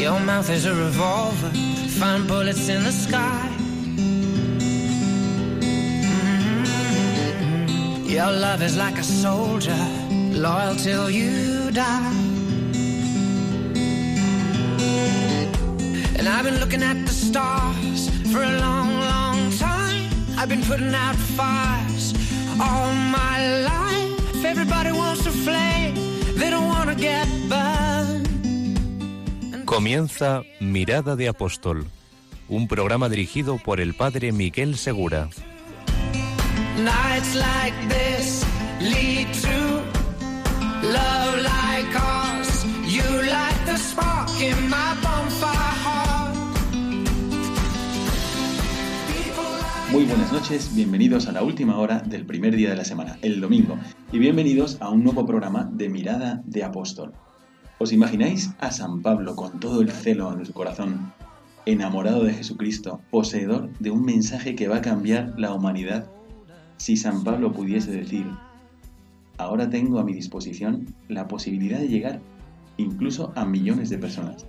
Your mouth is a revolver, find bullets in the sky. Mm-hmm. Your love is like a soldier, loyal till you die. And I've been looking at the stars for a long, long time. I've been putting out fires all my life. If everybody wants to flame, they don't want to get burned. Comienza Mirada de Apóstol, un programa dirigido por el padre Miguel Segura. Nights like this lead to love like ours. You light the spark in my bonfire heart. Muy buenas noches, bienvenidos a la última hora del primer día de la semana, el domingo, y bienvenidos a un nuevo programa de Mirada de Apóstol. ¿Os imagináis a San Pablo con todo el celo de su corazón, enamorado de Jesucristo, poseedor de un mensaje que va a cambiar la humanidad? Si San Pablo pudiese decir, ahora tengo a mi disposición la posibilidad de llegar incluso a millones de personas.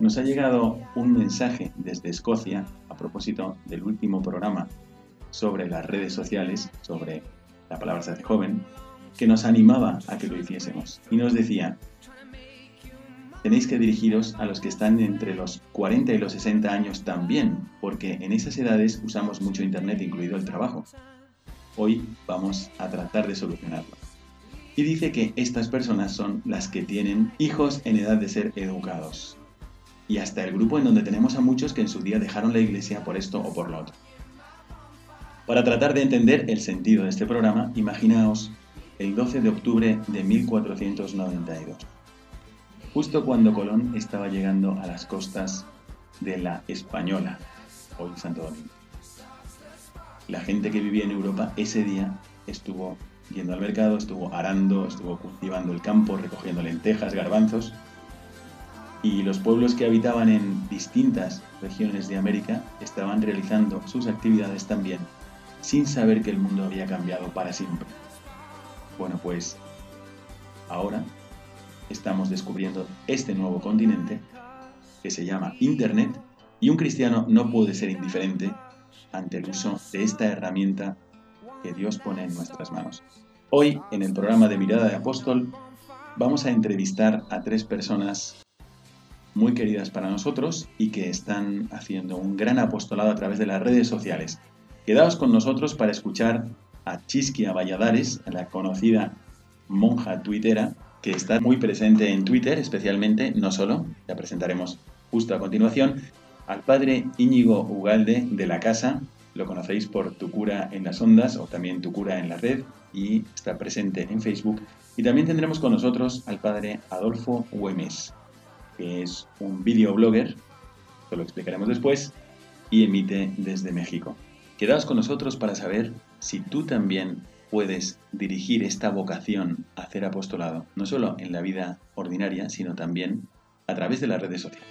Nos ha llegado un mensaje desde Escocia a propósito del último programa sobre las redes sociales, sobre la palabra se hace joven, que nos animaba a que lo hiciésemos. Y nos decía, tenéis que dirigiros a los que están entre los 40 y los 60 años también, porque en esas edades usamos mucho Internet, incluido el trabajo. Hoy vamos a tratar de solucionarlo. Y dice que estas personas son las que tienen hijos en edad de ser educados. Y hasta el grupo en donde tenemos a muchos que en su día dejaron la iglesia por esto o por lo otro. Para tratar de entender el sentido de este programa, imaginaos el 12 de octubre de 1492 justo cuando Colón estaba llegando a las costas de la Española, hoy Santo Domingo. La gente que vivía en Europa ese día estuvo yendo al mercado, estuvo arando, estuvo cultivando el campo, recogiendo lentejas, garbanzos, y los pueblos que habitaban en distintas regiones de América estaban realizando sus actividades también, sin saber que el mundo había cambiado para siempre. Bueno, pues ahora estamos descubriendo este nuevo continente que se llama Internet y un cristiano no puede ser indiferente ante el uso de esta herramienta que Dios pone en nuestras manos. Hoy, en el programa de Mirada de Apóstol, vamos a entrevistar a tres personas muy queridas para nosotros y que están haciendo un gran apostolado a través de las redes sociales. Quedaos con nosotros para escuchar a Chisquia Valladares, la conocida monja tuitera, que está muy presente en Twitter, especialmente, no solo, la presentaremos justo a continuación, al padre Íñigo Ugalde de la Casa, lo conocéis por Tu cura en las ondas o también Tu cura en la red y está presente en Facebook. Y también tendremos con nosotros al padre Adolfo Güemes, que es un videoblogger, que lo explicaremos después, y emite desde México. Quedaos con nosotros para saber si tú también puedes dirigir esta vocación a hacer apostolado, no solo en la vida ordinaria, sino también a través de las redes sociales.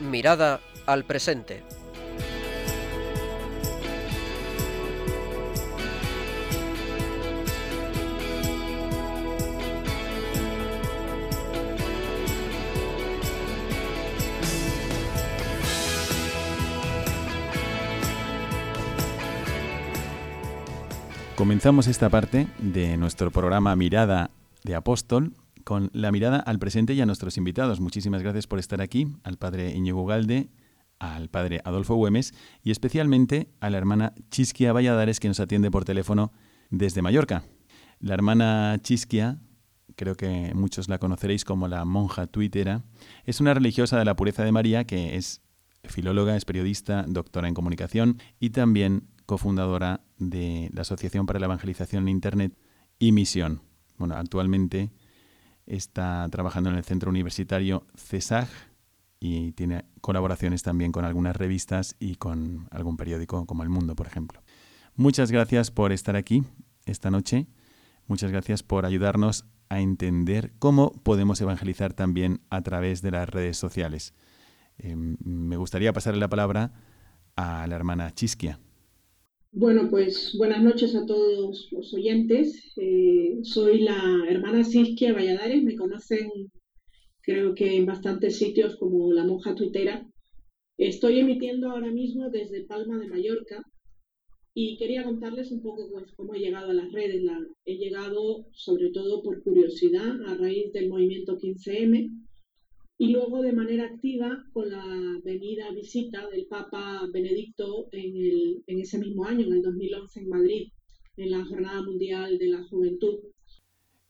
Mirada al presente. Comenzamos esta parte de nuestro programa Mirada de Apóstol con la mirada al presente y a nuestros invitados. Muchísimas gracias por estar aquí, al padre Íñigo Galde, al padre Adolfo Güemes y especialmente a la hermana Chisquia Valladares que nos atiende por teléfono desde Mallorca. La hermana Chisquia, creo que muchos la conoceréis como la monja tuitera, es una religiosa de la pureza de María que es filóloga, es periodista, doctora en comunicación y también cofundadora de la Asociación para la Evangelización en Internet y Misión. Bueno, actualmente está trabajando en el centro universitario CESAG y tiene colaboraciones también con algunas revistas y con algún periódico como El Mundo, por ejemplo. Muchas gracias por estar aquí esta noche. Muchas gracias por ayudarnos a entender cómo podemos evangelizar también a través de las redes sociales. Eh, me gustaría pasarle la palabra a la hermana Chisquia. Bueno, pues buenas noches a todos los oyentes. Eh, soy la hermana Siskia Valladares, me conocen creo que en bastantes sitios como la monja tuitera. Estoy emitiendo ahora mismo desde Palma de Mallorca y quería contarles un poco pues, cómo he llegado a las redes. he llegado sobre todo por curiosidad a raíz del movimiento 15M y luego de manera activa con la venida visita del Papa Benedicto en, el, en ese mismo año, en el 2011 en Madrid, en la Jornada Mundial de la Juventud.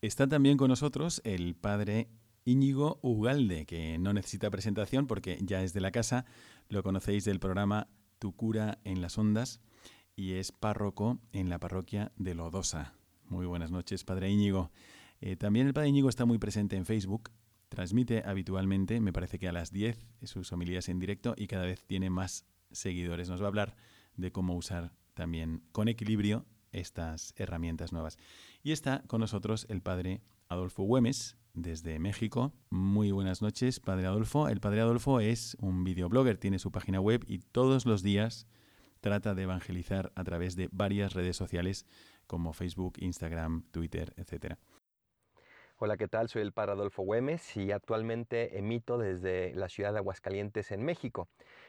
Está también con nosotros el padre Íñigo Ugalde, que no necesita presentación porque ya es de la casa, lo conocéis del programa Tu cura en las ondas y es párroco en la parroquia de Lodosa. Muy buenas noches, padre Íñigo. Eh, también el padre Íñigo está muy presente en Facebook, Transmite habitualmente, me parece que a las 10, sus homilías en directo y cada vez tiene más seguidores. Nos va a hablar de cómo usar también con equilibrio estas herramientas nuevas. Y está con nosotros el padre Adolfo Güemes desde México. Muy buenas noches, padre Adolfo. El padre Adolfo es un videoblogger, tiene su página web y todos los días trata de evangelizar a través de varias redes sociales como Facebook, Instagram, Twitter, etcétera. Hola, ¿qué tal? Soy el Padre Adolfo Güemes y actualmente emito desde la ciudad de Aguascalientes en México.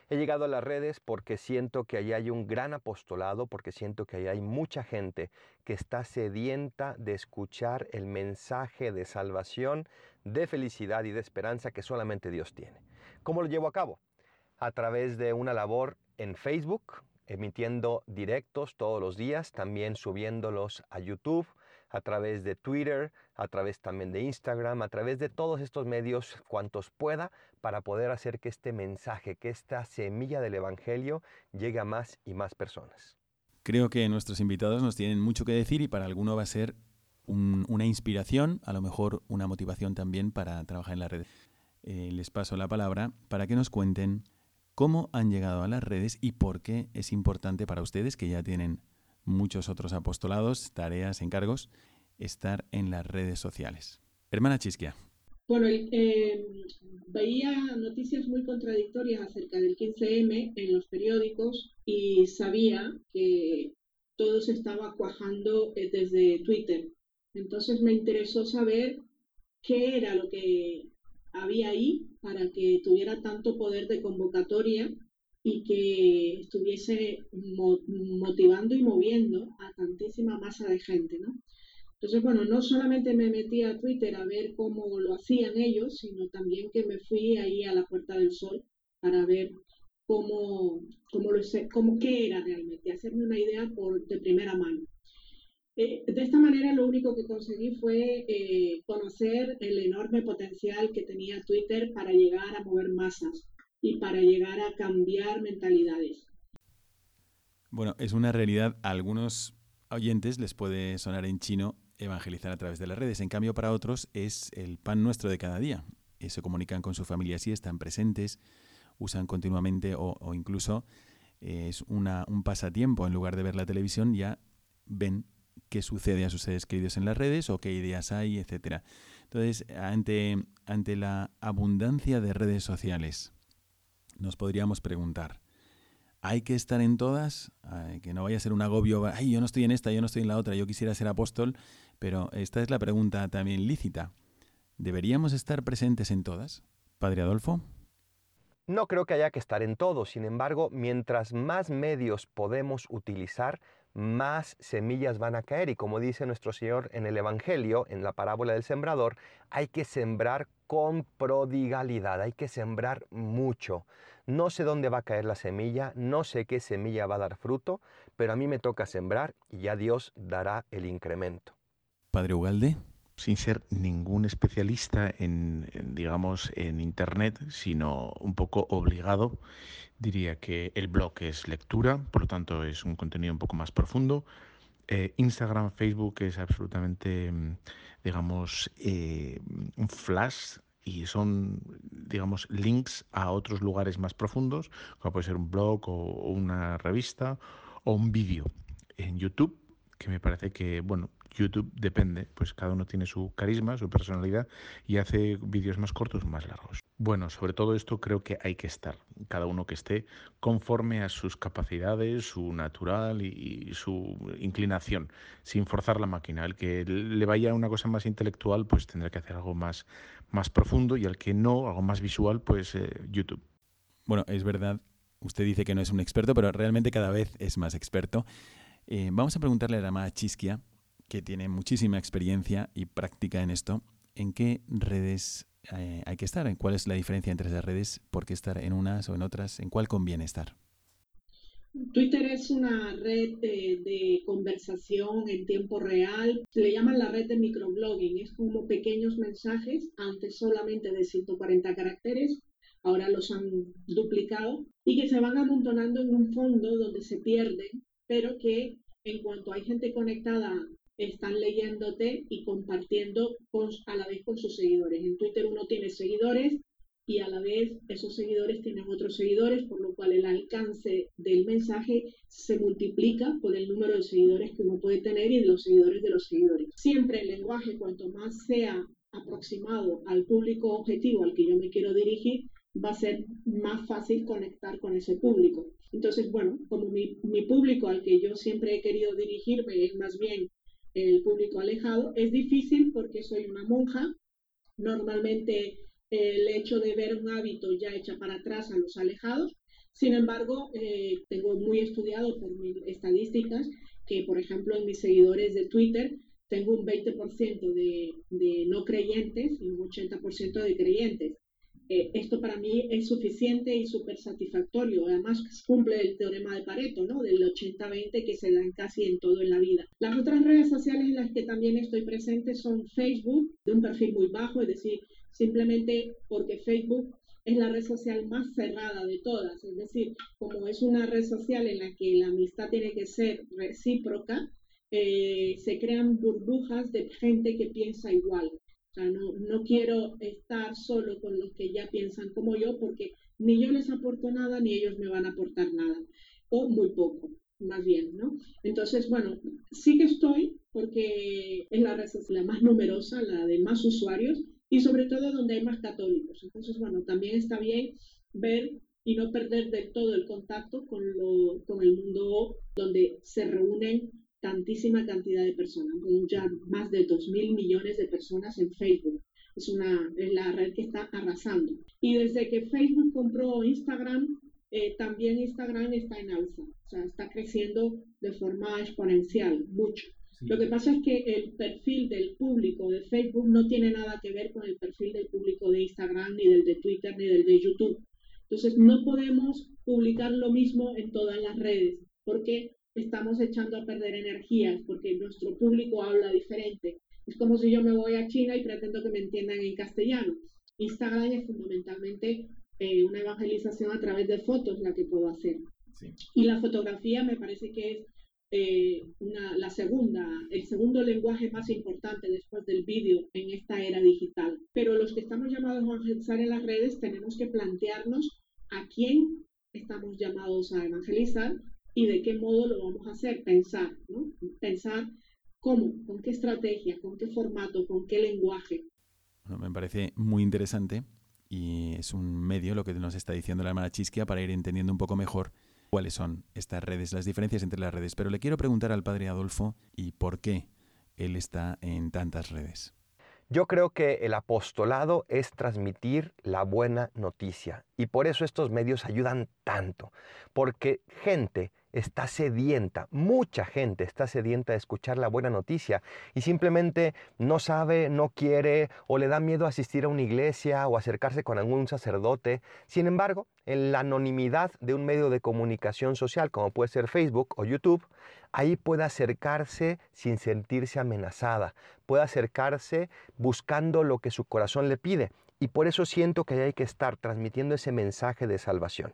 He llegado a las redes porque siento que allí hay un gran apostolado, porque siento que allí hay mucha gente que está sedienta de escuchar el mensaje de salvación, de felicidad y de esperanza que solamente Dios tiene. ¿Cómo lo llevo a cabo? A través de una labor en Facebook, emitiendo directos todos los días, también subiéndolos a YouTube, a través de Twitter, a través también de Instagram, a través de todos estos medios, cuantos pueda, para poder hacer que este mensaje, que esta semilla del Evangelio llegue a más y más personas. Creo que nuestros invitados nos tienen mucho que decir y para alguno va a ser una inspiración, a lo mejor una motivación también para trabajar en la red. Eh, les paso la palabra para que nos cuenten cómo han llegado a las redes y por qué es importante para ustedes que ya tienen muchos otros apostolados, tareas, encargos, estar en las redes sociales. Hermana Chisquia. Bueno, eh, veía noticias muy contradictorias acerca del 15M en los periódicos y sabía que todo se estaba cuajando eh, desde Twitter. Entonces me interesó saber qué era lo que había ahí para que tuviera tanto poder de convocatoria y que estuviese motivando y moviendo a tantísima masa de gente, ¿no? Entonces, bueno, no solamente me metí a Twitter a ver cómo lo hacían ellos, sino también que me fui ahí a la Puerta del Sol para ver cómo, cómo, lo, cómo qué era realmente, hacerme una idea por, de primera mano. Eh, de esta manera lo único que conseguí fue eh, conocer el enorme potencial que tenía Twitter para llegar a mover masas y para llegar a cambiar mentalidades. Bueno, es una realidad. A algunos oyentes les puede sonar en chino evangelizar a través de las redes. En cambio, para otros es el pan nuestro de cada día. Eh, se comunican con su familia así, están presentes, usan continuamente o, incluso eh, es una, un pasatiempo. En lugar de ver la televisión, ya ven qué sucede a sus seres queridos en las redes o qué ideas hay, etcétera. Entonces, ante, ante la abundancia de redes sociales, nos podríamos preguntar, ¿hay que estar en todas? que no vaya a ser un agobio, ay, yo no estoy en esta, yo no estoy en la otra, yo quisiera ser apóstol, pero esta es la pregunta también lícita. ¿Deberíamos estar presentes en todas? Padre Adolfo. No creo que haya que estar en todo, sin embargo, mientras más medios podemos utilizar, más semillas van a caer. Y como dice nuestro Señor en el Evangelio, en la parábola del sembrador, hay que sembrar con prodigalidad, hay que sembrar mucho. No sé dónde va a caer la semilla, no sé qué semilla va a dar fruto, pero a mí me toca sembrar y ya Dios dará el incremento. Padre Ugalde sin ser ningún especialista en, digamos, en Internet, sino un poco obligado, diría que el blog es lectura, por lo tanto es un contenido un poco más profundo. Eh, Instagram, Facebook es absolutamente, mm, digamos, eh, un flash y son, digamos, links a otros lugares más profundos, como puede ser un blog o una revista o un vídeo. En YouTube que me parece que, bueno, YouTube depende, pues cada uno tiene su carisma, su personalidad y hace vídeos más cortos más largos. Bueno, sobre todo esto creo que hay que estar, cada uno que esté conforme a sus capacidades, su natural y, su inclinación, sin forzar la máquina. El que le vaya a una cosa más intelectual, pues tendrá que hacer algo más, más profundo y al que no, algo más visual, pues eh, YouTube. Bueno, es verdad, usted dice que no es un experto, pero realmente cada vez es más experto. Eh, vamos a preguntarle a la amada Chisquia, que tiene muchísima experiencia y práctica en esto, ¿en qué redes eh, hay que estar? ¿En cuál es la diferencia entre esas redes? ¿Por qué estar en unas o en otras? ¿En cuál conviene estar? Twitter es una red de, conversación en tiempo real. Se le llaman la red de microblogging. Es como pequeños mensajes, antes solamente de 140 caracteres, ahora los han duplicado, y que se van amontonando en un fondo donde se pierden, pero que en cuanto hay gente conectada están leyéndote y compartiendo a la vez con sus seguidores. En Twitter uno tiene seguidores y a la vez esos seguidores tienen otros seguidores, por lo cual el alcance del mensaje se multiplica por el número de seguidores que uno puede tener y de los seguidores de los seguidores. Siempre el lenguaje, cuanto más sea aproximado al público objetivo al que yo me quiero dirigir, va a ser más fácil conectar con ese público. Entonces, bueno, como mi, mi público al que yo siempre he querido dirigirme es más bien el público alejado. Es difícil porque soy una monja. Normalmente el hecho de ver un hábito ya echa para atrás a los alejados. Sin embargo, eh, tengo muy estudiado por mis estadísticas que, por ejemplo, en mis seguidores de Twitter tengo un 20% de, de no creyentes y un 80% de creyentes. Eh, esto para mí es suficiente y súper satisfactorio. Además, cumple el teorema de Pareto, ¿no? Del 80-20 que se dan casi en todo en la vida. Las otras redes sociales en las que también estoy presente son Facebook, de un perfil muy bajo, es decir, simplemente porque Facebook es la red social más cerrada de todas. Es decir, como es una red social en la que la amistad tiene que ser recíproca, eh, se crean burbujas de gente que piensa igual. O sea, no, no quiero estar solo con los que ya piensan como yo porque ni yo les aporto nada ni ellos me van a aportar nada, o muy poco, más bien, ¿no? Entonces, bueno, sí que estoy porque es la red social más numerosa, la de más usuarios y sobre todo donde hay más católicos. Entonces, bueno, también está bien ver y no perder del todo el contacto con, lo, con el mundo donde se reúnen tantísima cantidad de personas, ya más de 2 mil millones de personas en Facebook. Es, una, es la red que está arrasando. Y desde que Facebook compró Instagram, eh, también Instagram está en alza, o sea, está creciendo de forma exponencial, mucho. Lo que pasa es que el perfil del público de Facebook no tiene nada que ver con el perfil del público de Instagram, ni del de Twitter, ni del de YouTube. Entonces, no podemos publicar lo mismo en todas las redes, porque estamos echando a perder energías porque nuestro público habla diferente. Es como si yo me voy a China y pretendo que me entiendan en castellano. Instagram es fundamentalmente eh, una evangelización a través de fotos la que puedo hacer. Y la fotografía me parece que es eh, la segunda, el segundo lenguaje más importante después del vídeo en esta era digital. Pero los que estamos llamados a evangelizar en las redes tenemos que plantearnos a quién estamos llamados a evangelizar y de qué modo lo vamos a hacer, pensar, ¿no? Pensar cómo, con qué estrategia, con qué formato, con qué lenguaje. Bueno, me parece muy interesante y es un medio lo que nos está diciendo la hermana Chisquia para ir entendiendo un poco mejor cuáles son estas redes, las diferencias entre las redes. Pero le quiero preguntar al padre Adolfo y por qué él está en tantas redes. Yo creo que el apostolado es transmitir la buena noticia y por eso estos medios ayudan tanto, porque gente está sedienta, mucha gente está sedienta de escuchar la buena noticia y simplemente no sabe, no quiere o le da miedo asistir a una iglesia o acercarse con algún sacerdote. Sin embargo, en la anonimidad de un medio de comunicación social como puede ser Facebook o YouTube, ahí puede acercarse sin sentirse amenazada, puede acercarse buscando lo que su corazón le pide. Y por eso siento que hay que estar transmitiendo ese mensaje de salvación.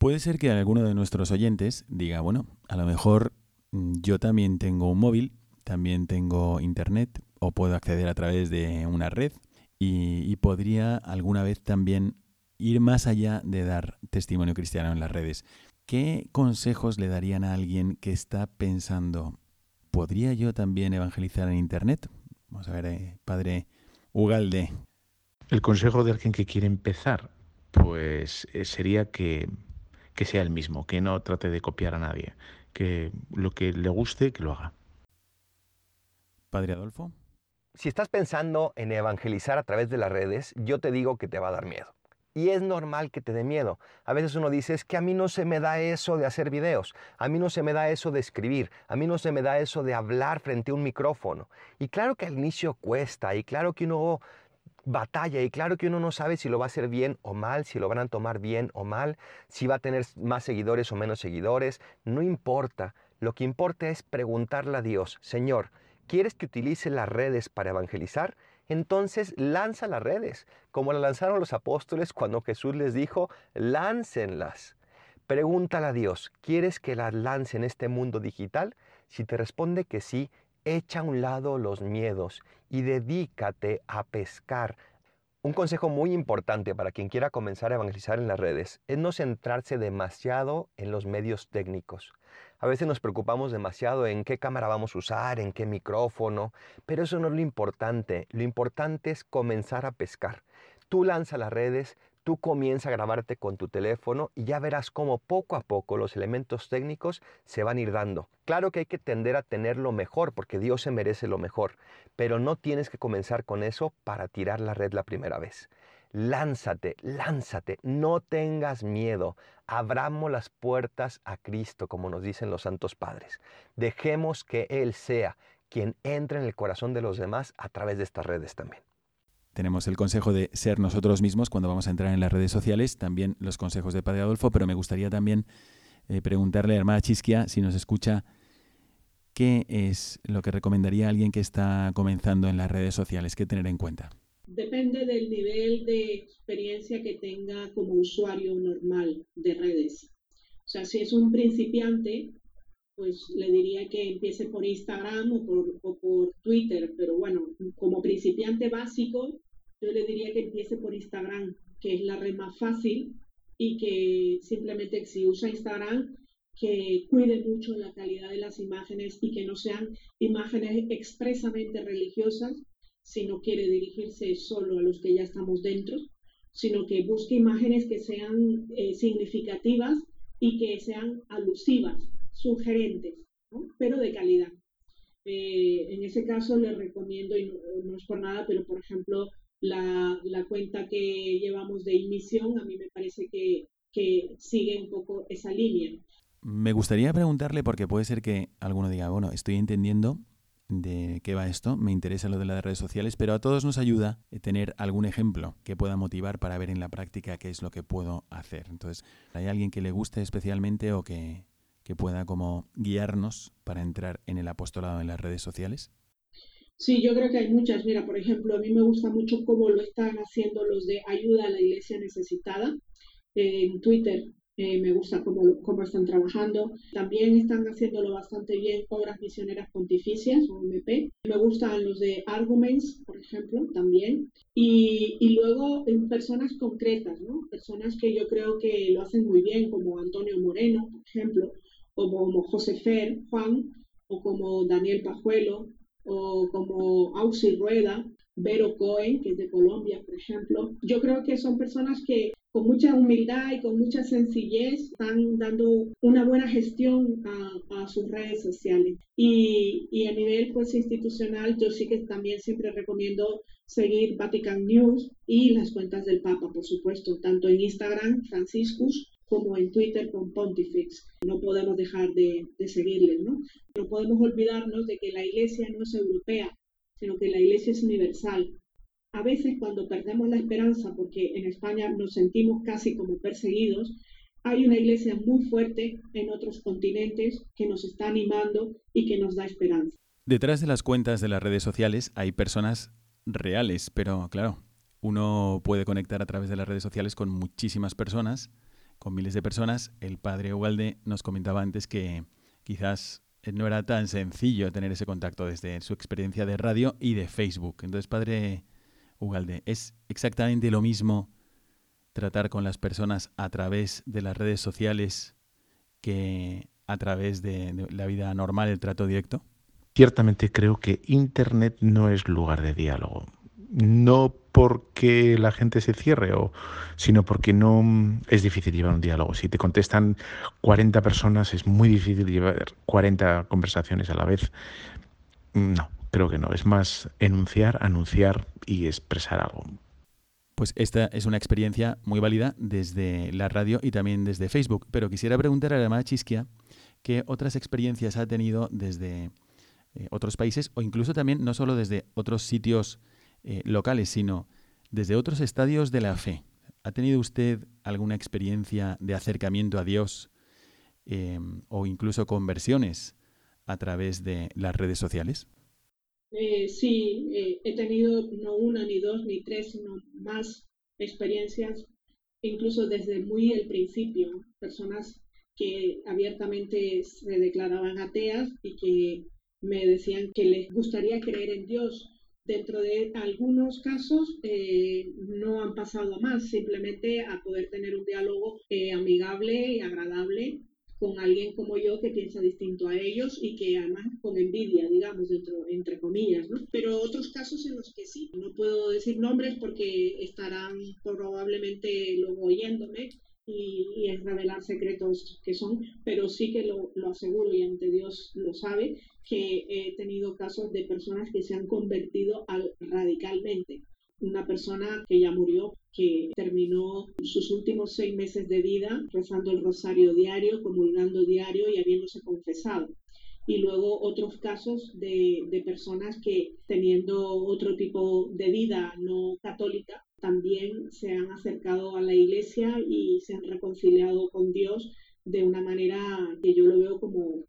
Puede ser que alguno de nuestros oyentes diga, bueno, a lo mejor mm, yo también tengo un móvil, también tengo internet o puedo acceder a través de una red y, podría alguna vez también ir más allá de dar testimonio cristiano en las redes. ¿Qué consejos le darían a alguien que está pensando, ¿podría yo también evangelizar en Internet? Vamos a ver, eh, padre Ugalde. El consejo de alguien que quiere empezar, pues eh, sería que, que sea el mismo, que no trate de copiar a nadie, que lo que le guste, que lo haga. Padre Adolfo. Si estás pensando en evangelizar a través de las redes, yo te digo que te va a dar miedo. Y es normal que te dé miedo. A veces uno dice, es que a mí no se me da eso de hacer videos, a mí no se me da eso de escribir, a mí no se me da eso de hablar frente a un micrófono. Y claro que al inicio cuesta, y claro que uno batalla, y claro que uno no sabe si lo va a hacer bien o mal, si lo van a tomar bien o mal, si va a tener más seguidores o menos seguidores, no importa. Lo que importa es preguntarle a Dios, Señor, ¿quieres que utilice las redes para evangelizar? entonces lanza las redes, como las lanzaron los apóstoles cuando Jesús les dijo, láncenlas. Pregúntale a Dios, ¿quieres que las lance en este mundo digital? Si te responde que sí, echa a un lado los miedos y dedícate a pescar. Un consejo muy importante para quien quiera comenzar a evangelizar en las redes es no centrarse demasiado en los medios técnicos. A veces nos preocupamos demasiado en qué cámara vamos a usar, en qué micrófono, pero eso no es lo importante. Lo importante es comenzar a pescar. Tú lanza las redes, tú comienza a grabarte con tu teléfono y ya verás cómo poco a poco los elementos técnicos se van a ir dando. Claro que hay que tender a tener lo mejor porque Dios se merece lo mejor, pero no tienes que comenzar con eso para tirar la red la primera vez. Lánzate, lánzate, no tengas miedo. Abramos las puertas a Cristo, como nos dicen los santos padres. Dejemos que Él sea quien entre en el corazón de los demás a través de estas redes también. Tenemos el consejo de ser nosotros mismos cuando vamos a entrar en las redes sociales, también los consejos de Padre Adolfo, pero me gustaría también eh, preguntarle a hermana Chisquia si nos escucha qué es lo que recomendaría a alguien que está comenzando en las redes sociales, qué tener en cuenta depende del nivel de experiencia que tenga como usuario normal de redes. O sea, si es un principiante, pues le diría que empiece por Instagram o por, Twitter, pero bueno, como principiante básico, yo le diría que empiece por Instagram, que es la red más fácil y que simplemente si usa Instagram, que cuide mucho la calidad de las imágenes y que no sean imágenes expresamente religiosas, si no quiere dirigirse solo a los que ya estamos dentro, sino que busque imágenes que sean eh, significativas y que sean alusivas, sugerentes, pero de calidad. Eh, en ese caso le recomiendo, y no, es por nada, pero por ejemplo, la, cuenta que llevamos de emisión, a mí me parece que, que sigue un poco esa línea. Me gustaría preguntarle, porque puede ser que alguno diga, bueno, estoy entendiendo, de qué va esto, me interesa lo de las redes sociales, pero a todos nos ayuda eh, tener algún ejemplo que pueda motivar para ver en la práctica qué es lo que puedo hacer. Entonces, ¿hay alguien que le guste especialmente o que, que pueda como guiarnos para entrar en el apostolado en las redes sociales? Sí, yo creo que hay muchas. Mira, por ejemplo, a mí me gusta mucho cómo lo están haciendo los de ayuda a la iglesia necesitada. En Twitter eh, me gusta cómo, cómo, están trabajando. También están haciéndolo bastante bien Obras Misioneras Pontificias, o MP. Me gustan los de Arguments, por ejemplo, también. Y, y luego en personas concretas, ¿no? Personas que yo creo que lo hacen muy bien, como Antonio Moreno, por ejemplo, como José Fer, Juan, o como Daniel Pajuelo, o como Auxil Rueda, Vero Cohen, que es de Colombia, por ejemplo. Yo creo que son personas que con mucha humildad y con mucha sencillez están dando una buena gestión a, sus redes sociales. Y, y, a nivel pues institucional, yo sí que también siempre recomiendo seguir Vatican News y las cuentas del Papa, por supuesto, tanto en Instagram, Franciscus, como en Twitter con Pontifex. No podemos dejar de, de seguirles, ¿no? No podemos olvidarnos de que la iglesia no es europea, sino que la iglesia es universal a veces cuando perdemos la esperanza, porque en España nos sentimos casi como perseguidos, hay una iglesia muy fuerte en otros continentes que nos está animando y que nos da esperanza. Detrás de las cuentas de las redes sociales hay personas reales, pero claro, uno puede conectar a través de las redes sociales con muchísimas personas, con miles de personas. El padre Ugalde nos comentaba antes que quizás no era tan sencillo tener ese contacto desde su experiencia de radio y de Facebook. Entonces, padre Ugalde, ¿es exactamente lo mismo tratar con las personas a través de las redes sociales que a través de, la vida normal, el trato directo? ciertamente creo que Internet no es lugar de diálogo. No porque la gente se cierre, o, sino porque no mm, es difícil llevar un diálogo. Si te contestan 40 personas, es muy difícil llevar 40 conversaciones a la vez. No, creo que no. Es más enunciar, anunciar y expresar algo. Pues esta es una experiencia muy válida desde la radio y también desde Facebook. Pero quisiera preguntar a la llamada Chisquia qué otras experiencias ha tenido desde eh, otros países o incluso también no solo desde otros sitios eh, locales, sino desde otros estadios de la fe. ¿Ha tenido usted alguna experiencia de acercamiento a Dios em, o incluso conversiones a través de las redes sociales? Eh, sí, eh, he tenido no una, ni dos, ni tres, sino más experiencias, incluso desde muy el principio, personas que abiertamente se declaraban ateas y que me decían que les gustaría creer en Dios. Dentro de algunos casos eh, no han pasado más, simplemente a poder tener un diálogo amigable y agradable con alguien como yo que piensa distinto a ellos y que además con envidia, digamos, dentro, entre comillas, ¿no? Pero otros casos en los que sí, no puedo decir nombres porque estarán probablemente luego oyéndome y, y es revelar secretos que son, pero sí que lo, lo aseguro y ante Dios lo sabe, que he tenido casos de personas que se han convertido al, radicalmente una persona que ya murió, que terminó sus últimos seis meses de vida rezando el rosario diario, comulgando diario y habiéndose confesado. Y luego otros casos de, de personas que teniendo otro tipo de vida no católica, también se han acercado a la iglesia y se han reconciliado con Dios de una manera que yo lo veo como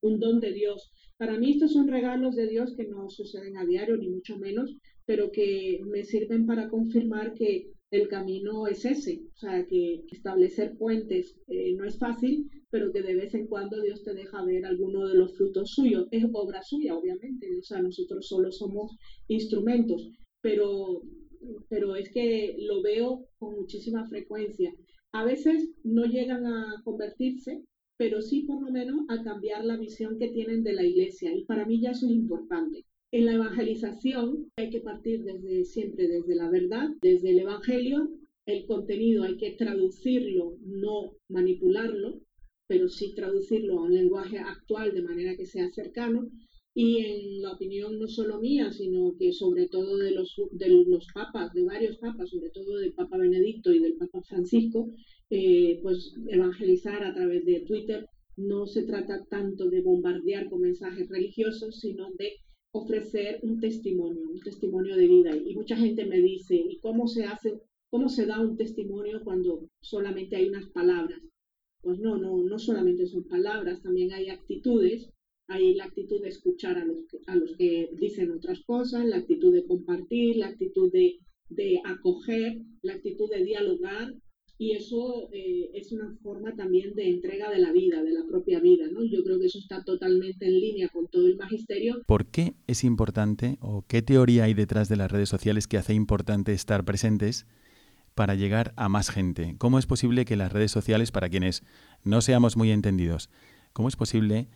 un, don de Dios. Para mí estos son regalos de Dios que no suceden a diario, ni mucho menos, pero que me sirven para confirmar que el camino es ese, o sea, que establecer puentes eh, no es fácil, pero que de vez en cuando Dios te deja ver alguno de los frutos suyos. Es obra suya, obviamente, o sea, nosotros solo somos instrumentos, pero, pero es que lo veo con muchísima frecuencia. A veces no llegan a convertirse, pero sí por lo menos a cambiar la visión que tienen de la iglesia, y para mí ya eso es importante. En la evangelización hay que partir siempre desde la verdad, desde el evangelio. El contenido hay que traducirlo, no manipularlo, pero sí traducirlo a un lenguaje actual de manera que sea cercano. Y en la opinión no solo mía, sino que sobre todo de los, de los papas, de varios papas, sobre todo del Papa Benedicto y del Papa Francisco, eh, pues evangelizar a través de Twitter no se trata tanto de bombardear con mensajes religiosos, sino de ofrecer un testimonio, un testimonio de vida. Y mucha gente me dice, ¿y cómo se hace, cómo se da un testimonio cuando solamente hay unas palabras? Pues no, no, no solamente son palabras, también hay actitudes. Hay la actitud de escuchar a los que, a los que dicen otras cosas, la actitud de compartir, la actitud de, de acoger, la actitud de dialogar y eso eh, es una forma también de entrega de la vida, de la propia vida, ¿no? Yo creo que eso está totalmente en línea con todo el magisterio. ¿Por qué es importante o qué teoría hay detrás de las redes sociales que hace importante estar presentes para llegar a más gente? ¿Cómo es posible que las redes sociales, para quienes no seamos muy entendidos, cómo es posible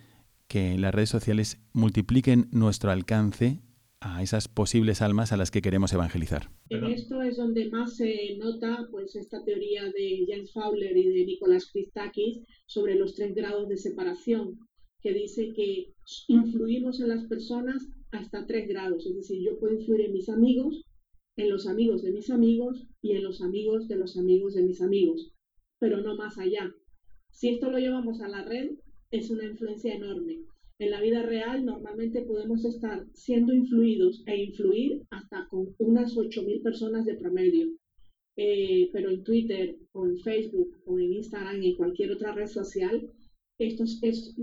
que las redes sociales multipliquen nuestro alcance a esas posibles almas a las que queremos evangelizar. En esto es donde más se nota pues esta teoría de James Fowler y de Nicolás Christakis sobre los tres grados de separación, que dice que influimos en las personas hasta tres grados, es decir, yo puedo influir en mis amigos, en los amigos de mis amigos y en los amigos de los amigos de mis amigos, pero no más allá. Si esto lo llevamos a la red, es una influencia enorme. En la vida real normalmente podemos estar siendo influidos e influir hasta con unas 8.000 personas de promedio. Eh, pero en Twitter o en Facebook o en Instagram y cualquier otra red social, esto es,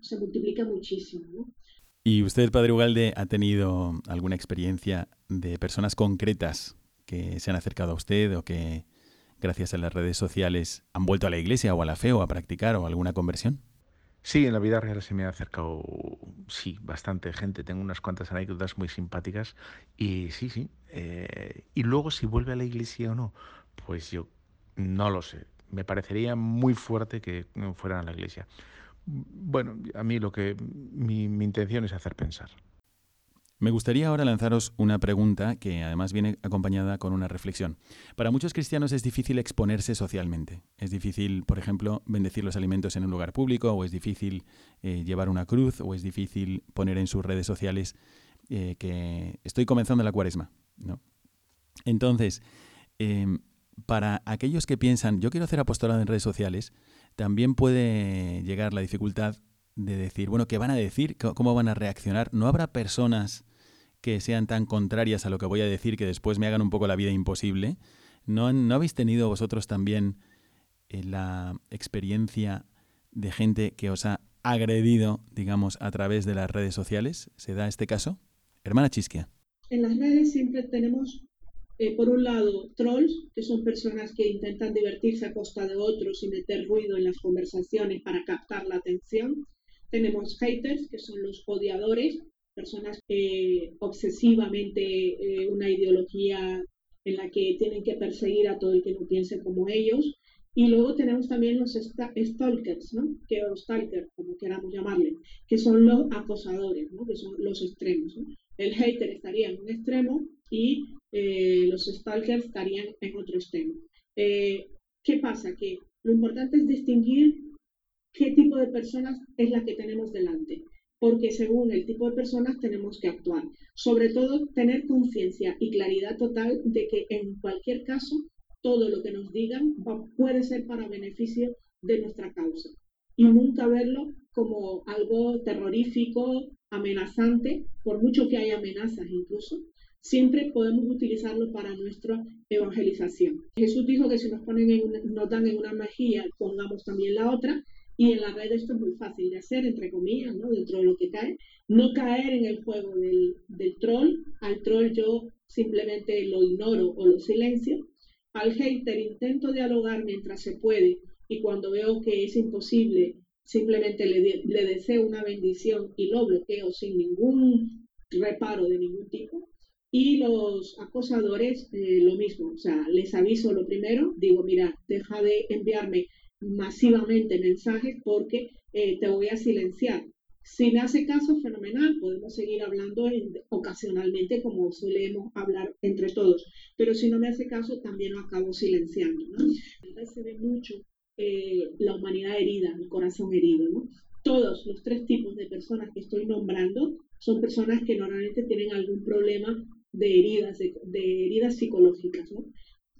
se multiplica muchísimo. ¿Y usted, Padre Ugalde, ha tenido alguna experiencia de personas concretas que se han acercado a usted o que, gracias a las redes sociales, han vuelto a la iglesia o a la fe o a practicar o alguna conversión? Sí, en la vida real se me ha acercado, sí, bastante gente. Tengo unas cuantas anécdotas muy simpáticas y sí, sí. Eh, y luego si vuelve a la iglesia o no, pues yo no lo sé. Me parecería muy fuerte que fueran a la iglesia. Bueno, a mí lo que mi, intención es hacer pensar. Me gustaría ahora lanzaros una pregunta que además viene acompañada con una reflexión. Para muchos cristianos es difícil exponerse socialmente. Es difícil, por ejemplo, bendecir los alimentos en un lugar público, o es difícil eh, llevar una cruz, o es difícil poner en sus redes sociales eh, que estoy comenzando la cuaresma. ¿no? Entonces, em, para aquellos que piensan, yo quiero hacer apostolado en redes sociales, también puede llegar la dificultad de decir, bueno, ¿qué van a decir? ¿Cómo van a reaccionar? ¿No habrá personas que sean tan contrarias a lo que voy a decir que después me hagan un poco la vida imposible? ¿No, ¿no habéis tenido vosotros también eh, la experiencia de gente que os ha agredido, digamos, a través de las redes sociales? ¿Se da este caso? Hermana Chisquia. En las redes siempre tenemos eh, por un lado, trolls, que son personas que intentan divertirse a costa de otros y meter ruido en las conversaciones para captar la atención. Tenemos haters, que son los odiadores, personas que obsesivamente eh, una ideología en la que tienen que perseguir a todo el que no piense como ellos. Y luego tenemos también los stalkers, ¿no? que, o stalkers, como queramos llamarle, que son los acosadores, ¿no? que son los extremos. El hater estaría en un extremo y eh, los stalkers estarían en otro extremo. Eh, ¿Qué pasa? Que lo importante es distinguir qué tipo de personas es la que tenemos delante, porque según el tipo de personas tenemos que actuar. Sobre todo, tener conciencia y claridad total de que en cualquier caso, todo lo que nos digan puede ser para beneficio de nuestra causa y nunca verlo como algo terrorífico, amenazante, por mucho que haya amenazas incluso, siempre podemos utilizarlo para nuestra evangelización. Jesús dijo que si nos, ponen en nos dan en una mejilla, pongamos también la otra, y en la red esto es muy fácil de hacer, entre comillas, ¿no? dentro de lo que cae. No caer en el juego del, del troll, al troll yo simplemente lo ignoro o lo silencio. Al hater intento dialogar mientras se puede y cuando veo que es imposible, simplemente le, le deseo una bendición y lo bloqueo sin ningún reparo de ningún tipo. Y los acosadores, eh, lo mismo, o sea, les aviso lo primero, digo, mira, deja de enviarme masivamente mensajes porque eh, te voy a silenciar. Si me hace caso, fenomenal, podemos seguir hablando ocasionalmente como solemos hablar entre todos, pero si no me hace caso, también lo acabo silenciando. ¿no? Se ve mucho eh, la humanidad herida, el corazón herido. ¿no? Todos los tres tipos de personas que estoy nombrando son personas que normalmente tienen algún problema de heridas, de, heridas psicológicas. ¿no?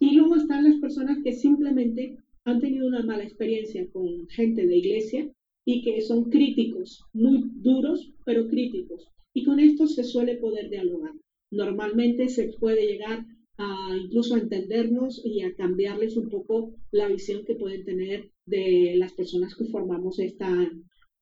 Y luego están las personas que simplemente han tenido una mala experiencia con gente de iglesia y que son críticos, muy duros, pero críticos. Y con esto se suele poder dialogar. Normalmente se puede llegar a incluso a entendernos y a cambiarles un poco la visión que pueden tener de las personas que formamos esta,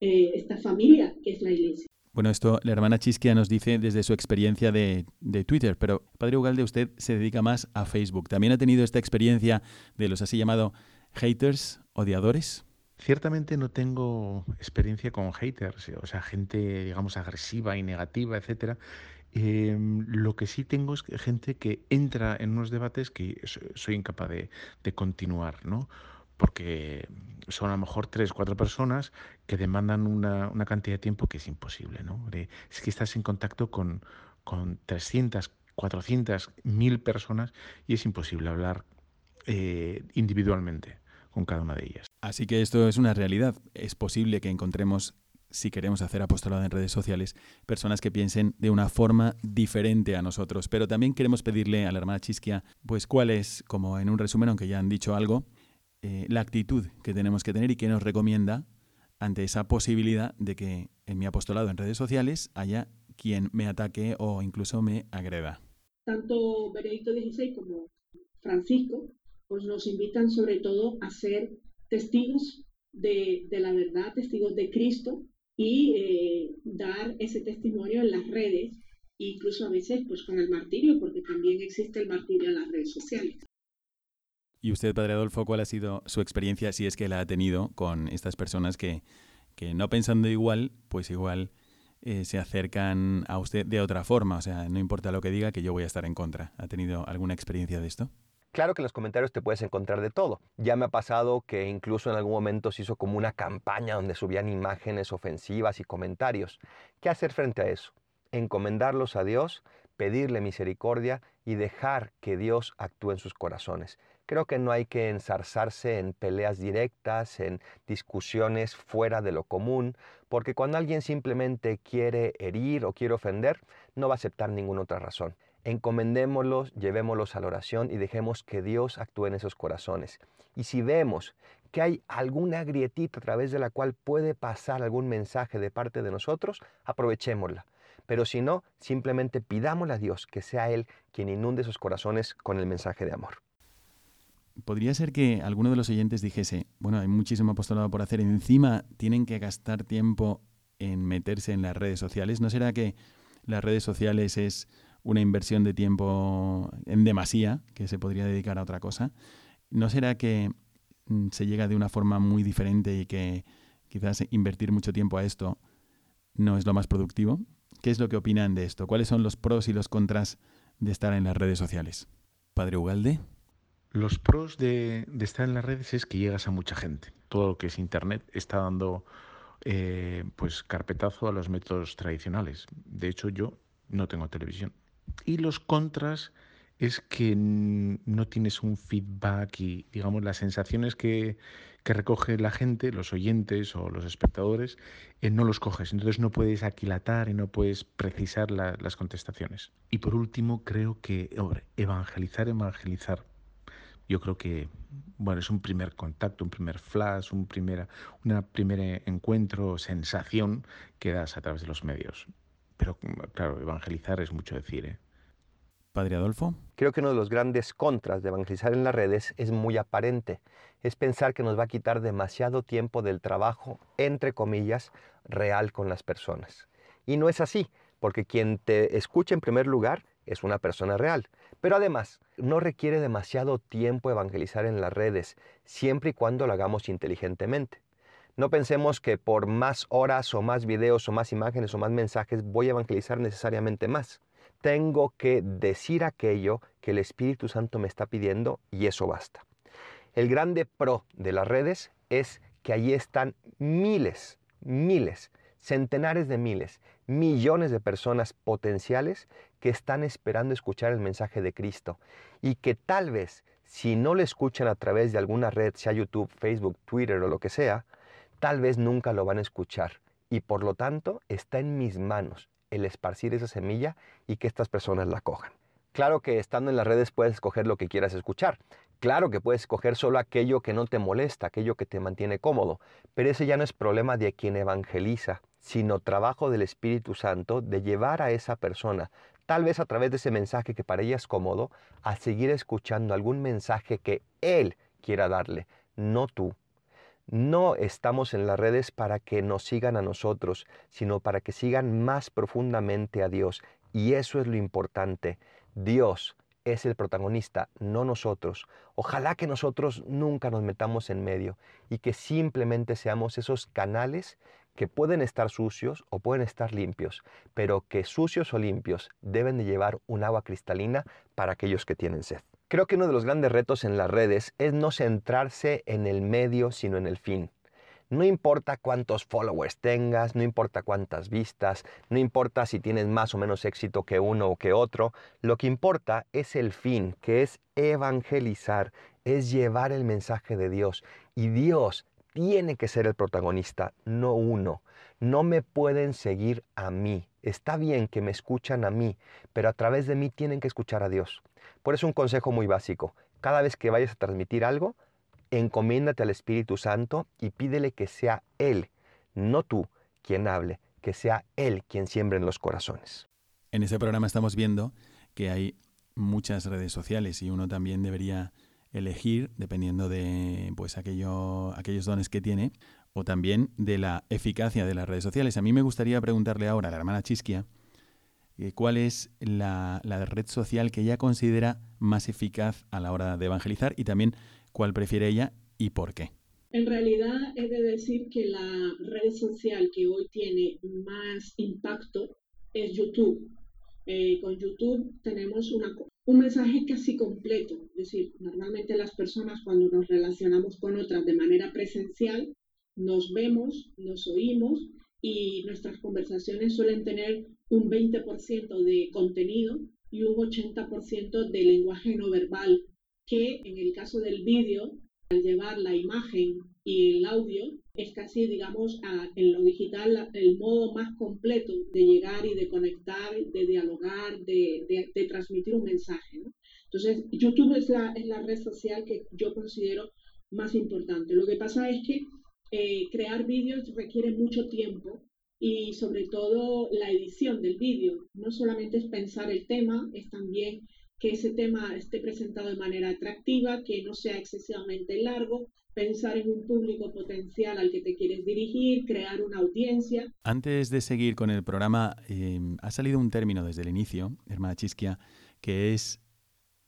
eh, esta familia que es la iglesia. Bueno, esto la hermana Chisquia nos dice desde su experiencia de, Twitter, pero Padre Ugalde, usted se dedica más a Facebook. ¿También ha tenido esta experiencia de los así llamados haters, odiadores? Ciertamente no tengo experiencia con haters, o sea, gente, digamos, agresiva y negativa, etcétera. Em, lo que sí tengo es gente que entra en unos debates que soy incapaz de, de continuar, ¿no? porque son a lo mejor tres, cuatro personas que demandan una, cantidad de tiempo que es imposible. ¿no? Es que estás en contacto con, con 300, 400, 1000 personas y es imposible hablar eh, individualmente con cada una de ellas. Así que esto es una realidad. Es posible que encontremos, si queremos hacer apostolado en redes sociales, personas que piensen de una forma diferente a nosotros. Pero también queremos pedirle a la hermana Chisquia, pues cuál es, como en un resumen, aunque ya han dicho algo, eh, la actitud que tenemos que tener y que nos recomienda ante esa posibilidad de que en mi apostolado en redes sociales haya quien me ataque o incluso me agreda. Tanto Benedicto XVI como Francisco pues nos invitan sobre todo a ser testigos de, la verdad, testigos de Cristo y eh, dar ese testimonio en las redes, incluso a veces pues con el martirio, porque también existe el martirio en las redes sociales. Y usted, Padre Adolfo, ¿cuál ha sido su experiencia, si es que la ha tenido, con estas personas que, que no pensando igual, pues igual eh, se acercan a usted de otra forma? O sea, no importa lo que diga, que yo voy a estar en contra. ¿Ha tenido alguna experiencia de esto? Claro que en los comentarios te puedes encontrar de todo. Ya me ha pasado que incluso en algún momento se hizo como una campaña donde subían imágenes ofensivas y comentarios. ¿Qué hacer frente a eso? Encomendarlos a Dios, pedirle misericordia y dejar que Dios actúe en sus corazones. Creo que no hay que ensarzarse en peleas directas, en discusiones fuera de lo común, porque cuando alguien simplemente quiere herir o quiere ofender, no va a aceptar ninguna otra razón. Encomendémoslos, llevémoslos a la oración y dejemos que Dios actúe en esos corazones. Y si vemos que hay alguna grietita a través de la cual puede pasar algún mensaje de parte de nosotros, aprovechémosla. Pero si no, simplemente pidámosle a Dios que sea Él quien inunde esos corazones con el mensaje de amor. Podría ser que alguno de los oyentes dijese, bueno, hay muchísimo apostolado por hacer, encima tienen que gastar tiempo en meterse en las redes sociales. ¿No será que las redes sociales es una inversión de tiempo en demasía, que se podría dedicar a otra cosa. ¿No será que mm, se llega de una forma muy diferente y que quizás invertir mucho tiempo a esto no es lo más productivo? ¿Qué es lo que opinan de esto? ¿Cuáles son los pros y los contras de estar en las redes sociales? Padre Ugalde. Los pros de, estar en las redes es que llegas a mucha gente. Todo lo que es Internet está dando eh, pues carpetazo a los métodos tradicionales. De hecho, yo no tengo televisión. Y los contras es que no tienes un feedback y, digamos, las sensaciones que, recoge la gente, los oyentes o los espectadores, eh, no los coges. Entonces no puedes aquilatar y no puedes precisar las contestaciones. Y por último, creo que evangelizar, evangelizar. Yo creo que, bueno, es un primer contacto, un primer flash, un primer, una primer encuentro, sensación que das a través de los medios. Pero claro, evangelizar es mucho decir. ¿eh? Padre Adolfo. Creo que uno de los grandes contras de evangelizar en las redes es muy aparente. Es pensar que nos va a quitar demasiado tiempo del trabajo, entre comillas, real con las personas. Y no es así, porque quien te escucha en primer lugar es una persona real. Pero además, no requiere demasiado tiempo evangelizar en las redes, siempre y cuando lo hagamos inteligentemente. No pensemos que por más horas o más videos o más imágenes o más mensajes voy a evangelizar necesariamente más. Tengo que decir aquello que el Espíritu Santo me está pidiendo y eso basta. El grande pro de las redes es que allí están miles, miles, centenares de miles, millones de personas potenciales que están esperando escuchar el mensaje de Cristo y que tal vez si no lo escuchan a través de alguna red, sea YouTube, Facebook, Twitter o lo que sea, tal vez nunca lo van a escuchar y por lo tanto está en mis manos el esparcir esa semilla y que estas personas la cojan. Claro que estando en las redes puedes escoger lo que quieras escuchar. Claro que puedes escoger solo aquello que no te molesta, aquello que te mantiene cómodo, pero ese ya no es problema de quien evangeliza, sino trabajo del Espíritu Santo de llevar a esa persona, tal vez a través de ese mensaje que para ella es cómodo, a seguir escuchando algún mensaje que Él quiera darle, no tú. No estamos en las redes para que nos sigan a nosotros, sino para que sigan más profundamente a Dios. Y eso es lo importante. Dios es el protagonista, no nosotros. Ojalá que nosotros nunca nos metamos en medio y que simplemente seamos esos canales que pueden estar sucios o pueden estar limpios, pero que sucios o limpios deben de llevar un agua cristalina para aquellos que tienen sed. Creo que uno de los grandes retos en las redes es no centrarse en el medio, sino en el fin. No importa cuántos followers tengas, no importa cuántas vistas, no importa si tienes más o menos éxito que uno o que otro, lo que importa es el fin, que es evangelizar, es llevar el mensaje de Dios. Y Dios tiene que ser el protagonista, no uno. No me pueden seguir a mí. Está bien que me escuchan a mí, pero a través de mí tienen que escuchar a Dios. Por eso un consejo muy básico. Cada vez que vayas a transmitir algo, encomiéndate al Espíritu Santo y pídele que sea Él, no tú, quien hable, que sea Él quien siembre en los corazones. En este programa estamos viendo que hay muchas redes sociales y uno también debería elegir dependiendo de pues aquello, aquellos dones que tiene o también de la eficacia de las redes sociales. A mí me gustaría preguntarle ahora a la hermana Chisquia eh, cuál es la, la, red social que ella considera más eficaz a la hora de evangelizar y también cuál prefiere ella y por qué. En realidad he de decir que la red social que hoy tiene más impacto es YouTube Eh, con YouTube tenemos un mensaje casi completo, es decir, normalmente las personas cuando nos relacionamos con otras de manera presencial, nos vemos, nos oímos y nuestras conversaciones suelen tener un 20% de contenido y un 80% de lenguaje no verbal, que en el caso del vídeo, al llevar la imagen y el audio, es casi, digamos, en lo digital el modo más completo de llegar y de conectar, de dialogar, de, transmitir un mensaje. Entonces, YouTube es la, es la red social que yo considero más importante. Lo que pasa es que eh, crear vídeos requiere mucho tiempo y sobre todo la edición del vídeo. No solamente es pensar el tema, es también que ese tema esté presentado de manera atractiva, que no sea excesivamente largo, pensar en un público potencial al que te quieres dirigir, crear una audiencia. Antes de seguir con el programa, em, ha salido un término desde el inicio, hermana Chisquia, que es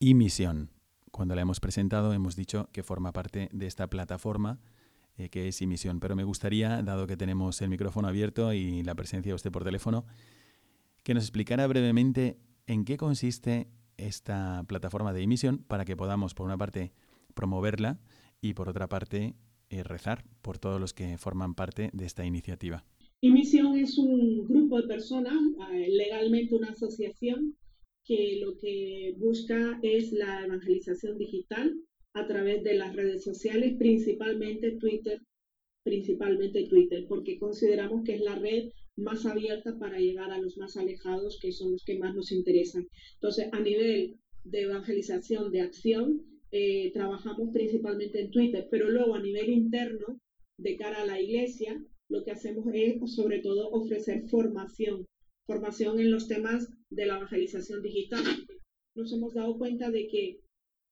emisión. Cuando la hemos presentado hemos dicho que forma parte de esta plataforma eh, que es emisión. Pero me gustaría, dado que tenemos el micrófono abierto y la presencia de usted por teléfono, que nos explicara brevemente en qué consiste esta plataforma de emisión para que podamos, por una parte, promoverla y, por otra parte, eh, rezar por todos los que forman parte de esta iniciativa. Emisión es un grupo de personas, eh, legalmente una asociación, que lo que busca es la evangelización digital a través de las redes sociales, principalmente Twitter, principalmente Twitter, porque consideramos que es la red más abierta para llegar a los más alejados, que son los que más nos interesan. Entonces, a nivel de evangelización, de acción, eh, trabajamos principalmente en Twitter, pero luego a nivel interno, de cara a la iglesia, lo que hacemos es sobre todo ofrecer formación, formación en los temas de la evangelización digital. Nos hemos dado cuenta de que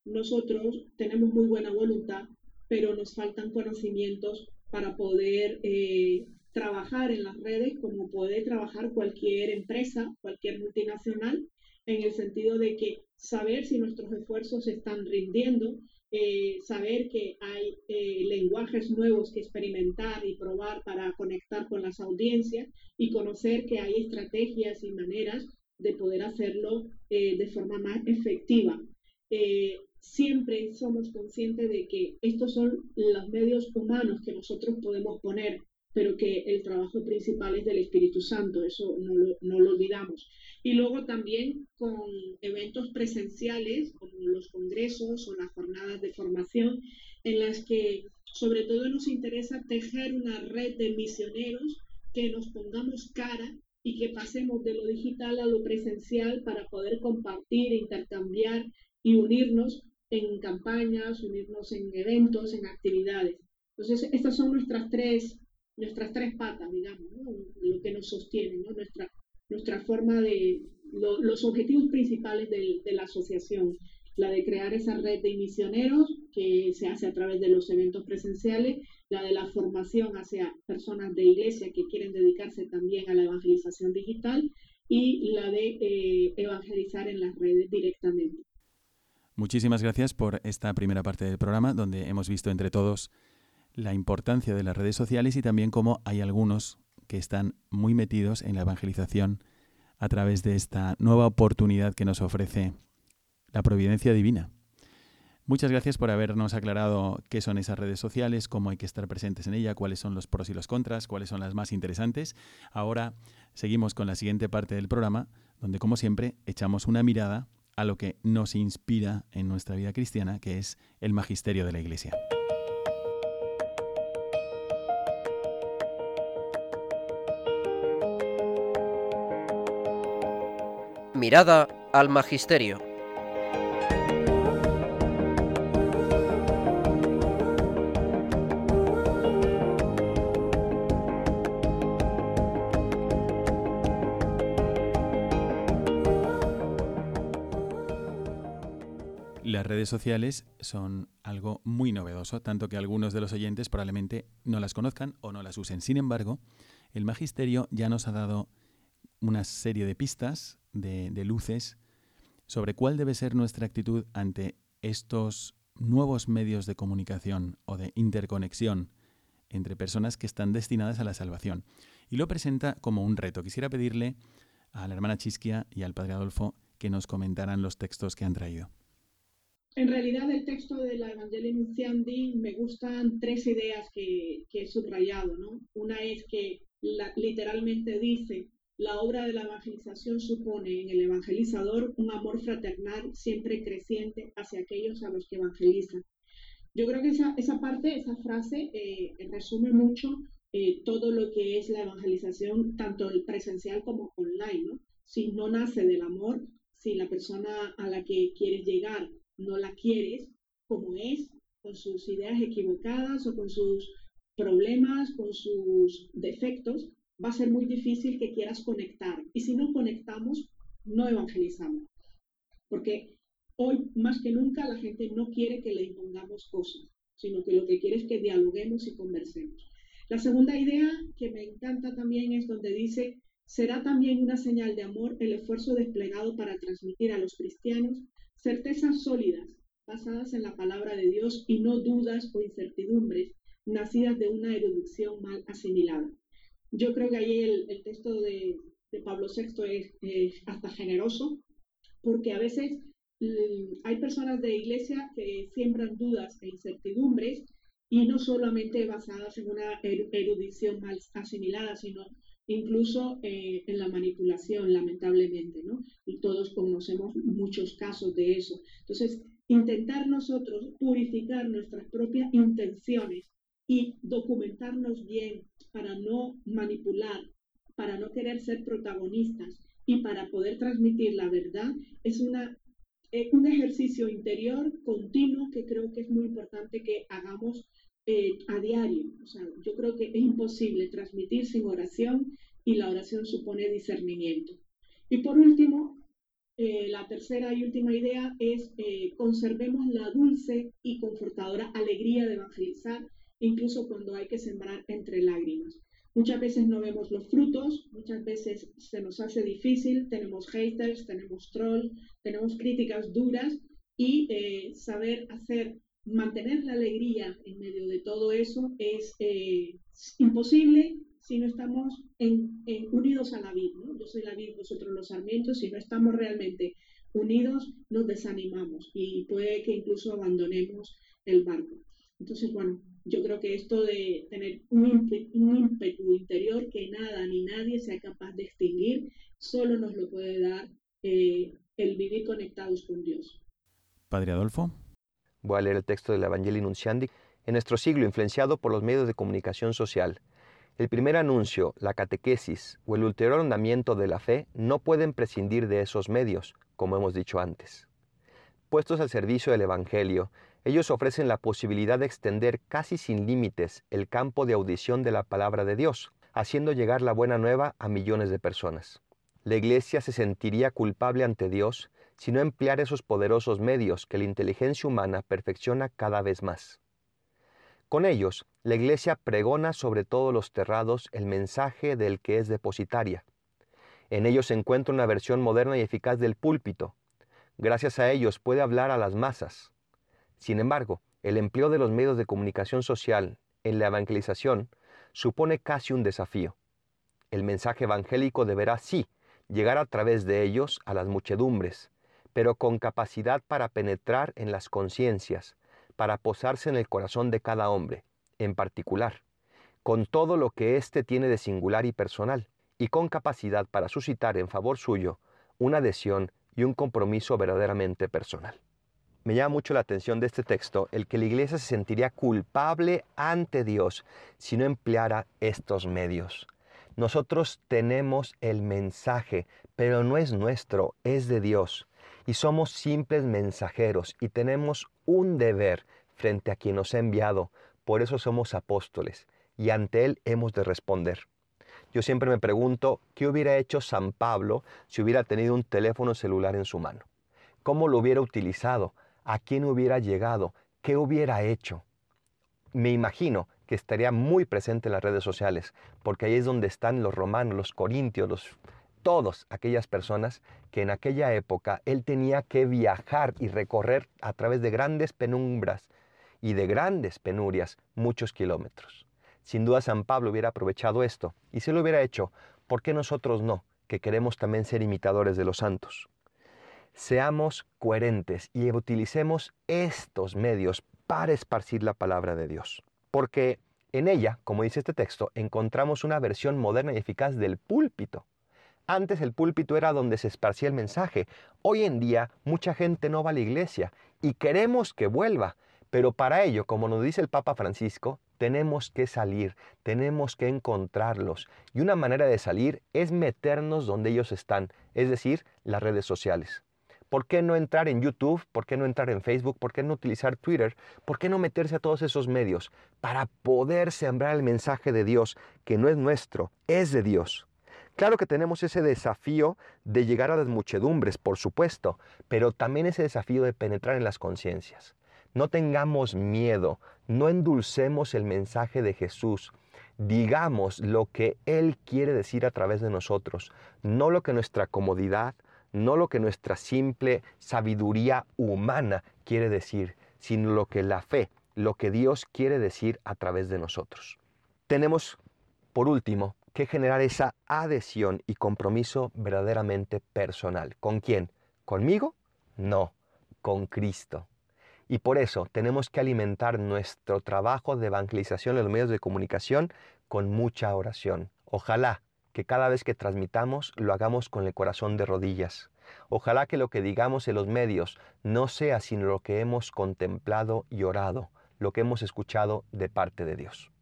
nosotros tenemos muy buena voluntad, pero nos faltan conocimientos para poder eh, trabajar en las redes como puede trabajar cualquier empresa, cualquier multinacional, en el sentido de que saber si nuestros esfuerzos están rindiendo, eh, saber que hay eh, lenguajes nuevos que experimentar y probar para conectar con las audiencias y conocer que hay estrategias y maneras de poder hacerlo de forma más efectiva siempre somos conscientes de que estos son los medios humanos que nosotros podemos poner, pero que el trabajo principal es del Espíritu Santo, eso no lo, no lo olvidamos. Y luego también con eventos presenciales como los congresos o las jornadas de formación, en las que sobre todo nos interesa tejer una red de misioneros que nos pongamos cara y que pasemos de lo digital a lo presencial para poder compartir, intercambiar y unirnos en campañas, unirnos en eventos, en actividades. Entonces, estas son nuestras tres, nuestras tres patas, digamos, lo que nos sostiene, nuestra, nuestra forma de, los objetivos principales de, de, la asociación, la de crear esa red de misioneros que se hace a través de los eventos presenciales, la de la formación hacia personas de iglesia que quieren dedicarse también a la evangelización digital. Y la de eh, evangelizar en las redes directamente. Muchísimas gracias por esta primera parte del programa donde hemos visto entre todos la importancia de las redes sociales y también cómo hay algunos que están muy metidos en la evangelización a través de esta nueva oportunidad que nos ofrece la providencia divina. Muchas gracias por habernos aclarado qué son esas redes sociales, cómo hay que estar presentes en ella, cuáles son los pros y los contras, cuáles son las más interesantes. Ahora seguimos con la siguiente parte del programa, donde como siempre echamos una mirada a lo que nos inspira en nuestra vida cristiana, que es el magisterio de la Iglesia. Mirada al magisterio. Las redes sociales son algo muy novedoso, tanto que algunos de los oyentes probablemente no las conozcan o no las usen. Sin embargo, el magisterio ya nos ha dado una serie de pistas, de, luces, sobre cuál debe ser nuestra actitud ante estos nuevos medios de comunicación o de interconexión entre personas que están destinadas a la salvación. Y lo presenta como un reto. Quisiera pedirle a la hermana Chisquia y al padre Adolfo que nos comentaran los textos que han traído. En realidad, el texto de la Evangelio Nunciandi me gustan tres ideas que, he subrayado. ¿no? Una es que literalmente dice, la obra de la evangelización supone en el evangelizador un amor fraternal siempre creciente hacia aquellos a los que evangeliza. Yo creo que esa, esa parte, esa frase, eh, resume mucho eh, todo lo que es la evangelización, tanto presencial como online. ¿no? Si no nace del amor, si la persona a la que quieres llegar no la quieres como es, con sus ideas equivocadas o con sus problemas, con sus defectos, va a ser muy difícil que quieras conectar. Y si no conectamos, no evangelizamos. Porque hoy, más que nunca, la gente no quiere que le impongamos cosas, sino que lo que quiere es que dialoguemos y conversemos. La segunda idea que me encanta también es donde dice, será también una señal de amor el esfuerzo desplegado para transmitir a los cristianos certezas sólidas, basadas en la palabra de Dios y no dudas o incertidumbres nacidas de una erudición mal asimilada. Yo creo que ahí el, texto de, Pablo VI es, hasta generoso, porque a veces mm, hay personas de iglesia que siembran dudas e incertidumbres y no solamente basadas en una erudición mal asimilada, sino incluso eh, en la manipulación, lamentablemente, ¿no? Y todos conocemos muchos casos de eso. Entonces, intentar nosotros purificar nuestras propias intenciones y documentarnos bien para no manipular, para no querer ser protagonistas y para poder transmitir la verdad, es una, eh, un ejercicio interior continuo que creo que es muy importante que hagamos eh, a diario. O sea, yo creo que es imposible transmitir sin oración y la oración supone discernimiento. Y por último, eh, la tercera y última idea es eh, conservemos la dulce y confortadora alegría de evangelizar, incluso cuando hay que sembrar entre lágrimas. Muchas veces no vemos los frutos, muchas veces se nos hace difícil, tenemos haters, tenemos trolls, tenemos críticas duras y saber hacer mantener la alegría en medio de todo eso es eh, imposible si no estamos unidos a la vida. Yo soy la vida, vosotros los sarmientos. Si no estamos realmente unidos, nos desanimamos y puede que incluso abandonemos el barco. Entonces, bueno, yo creo que esto de tener un, ímpetu, interior que nada ni nadie sea capaz de extinguir, solo nos lo puede dar eh, el vivir conectados con Dios. Padre Adolfo. Voy a leer el texto del Evangelio Nunciandi. En nuestro siglo, influenciado por los medios de comunicación social, el primer anuncio, la catequesis o el ulterior andamiento de la fe no pueden prescindir de esos medios, como hemos dicho antes. Puestos al servicio del Evangelio, ellos ofrecen la posibilidad de extender casi sin límites el campo de audición de la palabra de Dios, haciendo llegar la buena nueva a millones de personas. La Iglesia se sentiría culpable ante Dios sino emplear esos poderosos medios que la inteligencia humana perfecciona cada vez más. Con ellos, la Iglesia pregona sobre todos los terrados el mensaje del que es depositaria. En ellos se encuentra una versión moderna y eficaz del púlpito. Gracias a ellos puede hablar a las masas. Sin embargo, el empleo de los medios de comunicación social en la evangelización supone casi un desafío. El mensaje evangélico deberá, sí, llegar a través de ellos a las muchedumbres, pero con capacidad para penetrar en las conciencias, para posarse en el corazón de cada hombre, en particular, con todo lo que éste tiene de singular y personal, y con capacidad para suscitar en favor suyo una adhesión y un compromiso verdaderamente personal. Me llama mucho la atención de este texto el que la iglesia se sentiría culpable ante Dios si no empleara estos medios. Nosotros tenemos el mensaje, pero no es nuestro, es de Dios y somos simples mensajeros y tenemos un deber frente a quien nos ha enviado. Por eso somos apóstoles y ante Él hemos de responder. Yo siempre me pregunto, ¿qué hubiera hecho San Pablo si hubiera tenido un teléfono celular en su mano? ¿Cómo lo hubiera utilizado? ¿A quién hubiera llegado? ¿Qué hubiera hecho? Me imagino que estaría muy presente en las redes sociales, porque ahí es donde están los romanos, los corintios, los todas aquellas personas que en aquella época él tenía que viajar y recorrer a través de grandes penumbras y de grandes penurias muchos kilómetros. Sin duda San Pablo hubiera aprovechado esto y si lo hubiera hecho, ¿por qué nosotros no? que queremos también ser imitadores de los santos. Seamos coherentes y utilicemos estos medios para esparcir la palabra de Dios. Porque en ella, como dice este texto, encontramos una versión moderna y eficaz del púlpito. Antes el púlpito era donde se esparcía el mensaje. Hoy en día mucha gente no va a la iglesia y queremos que vuelva. Pero para ello, como nos dice el Papa Francisco, tenemos que salir, tenemos que encontrarlos. Y una manera de salir es meternos donde ellos están, es decir, las redes sociales. ¿Por qué no entrar en YouTube? ¿Por qué no entrar en Facebook? ¿Por qué no utilizar Twitter? ¿Por qué no meterse a todos esos medios para poder sembrar el mensaje de Dios, que no es nuestro, es de Dios? Claro que tenemos ese desafío de llegar a las muchedumbres, por supuesto, pero también ese desafío de penetrar en las conciencias. No tengamos miedo, no endulcemos el mensaje de Jesús. Digamos lo que Él quiere decir a través de nosotros, no lo que nuestra comodidad, no lo que nuestra simple sabiduría humana quiere decir, sino lo que la fe, lo que Dios quiere decir a través de nosotros. Tenemos, por último, que generar esa adhesión y compromiso verdaderamente personal. ¿Con quién? ¿Conmigo? No, con Cristo. Y por eso tenemos que alimentar nuestro trabajo de evangelización en los medios de comunicación con mucha oración. Ojalá que cada vez que transmitamos lo hagamos con el corazón de rodillas. Ojalá que lo que digamos en los medios no sea sino lo que hemos contemplado y orado, lo que hemos escuchado de parte de Dios.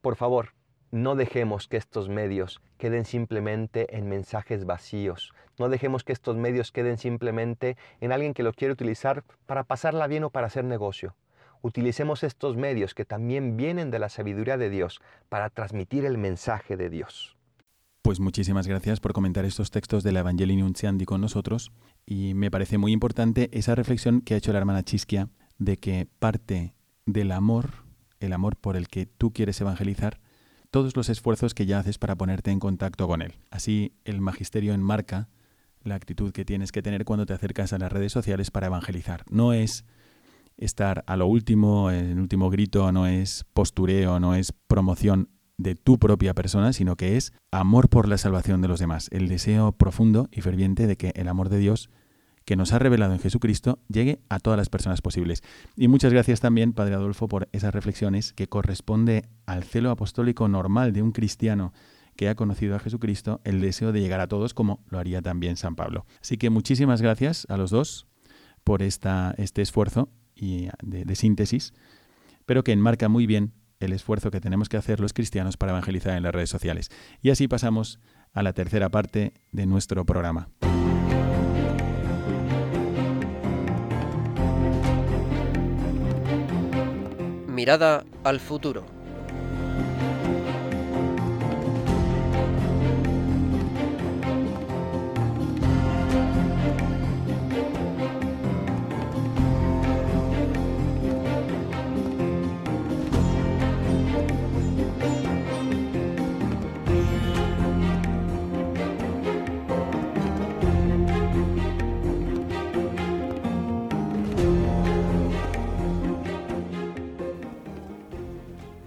Por favor, no dejemos que estos medios queden simplemente en mensajes vacíos. No dejemos que estos medios queden simplemente en alguien que lo quiere utilizar para pasarla bien o para hacer negocio. Utilicemos estos medios que también vienen de la sabiduría de Dios para transmitir el mensaje de Dios. Pues muchísimas gracias por comentar estos textos de la Evangelii Nunciandi con nosotros y me parece muy importante esa reflexión que ha hecho la hermana Chisquia de que parte del amor, el amor por el que tú quieres evangelizar, todos los esfuerzos que ya haces para ponerte en contacto con él. Así el magisterio enmarca la actitud que tienes que tener cuando te acercas a las redes sociales para evangelizar. No es estar a lo último, en último grito, no es postureo, no es promoción de tu propia persona, sino que es amor por la salvación de los demás, el deseo profundo y ferviente de que el amor de Dios que nos ha revelado en Jesucristo llegue a todas las personas posibles. Y muchas gracias también, Padre Adolfo, por esas reflexiones que corresponde al celo apostólico normal de un cristiano que ha conocido a Jesucristo, el deseo de llegar a todos como lo haría también San Pablo. Así que muchísimas gracias a los dos por esta, este esfuerzo y de, de síntesis, pero que enmarca muy bien el esfuerzo que tenemos que hacer los cristianos para evangelizar en las redes sociales. Y así pasamos a la tercera parte de nuestro programa. Mirada al futuro.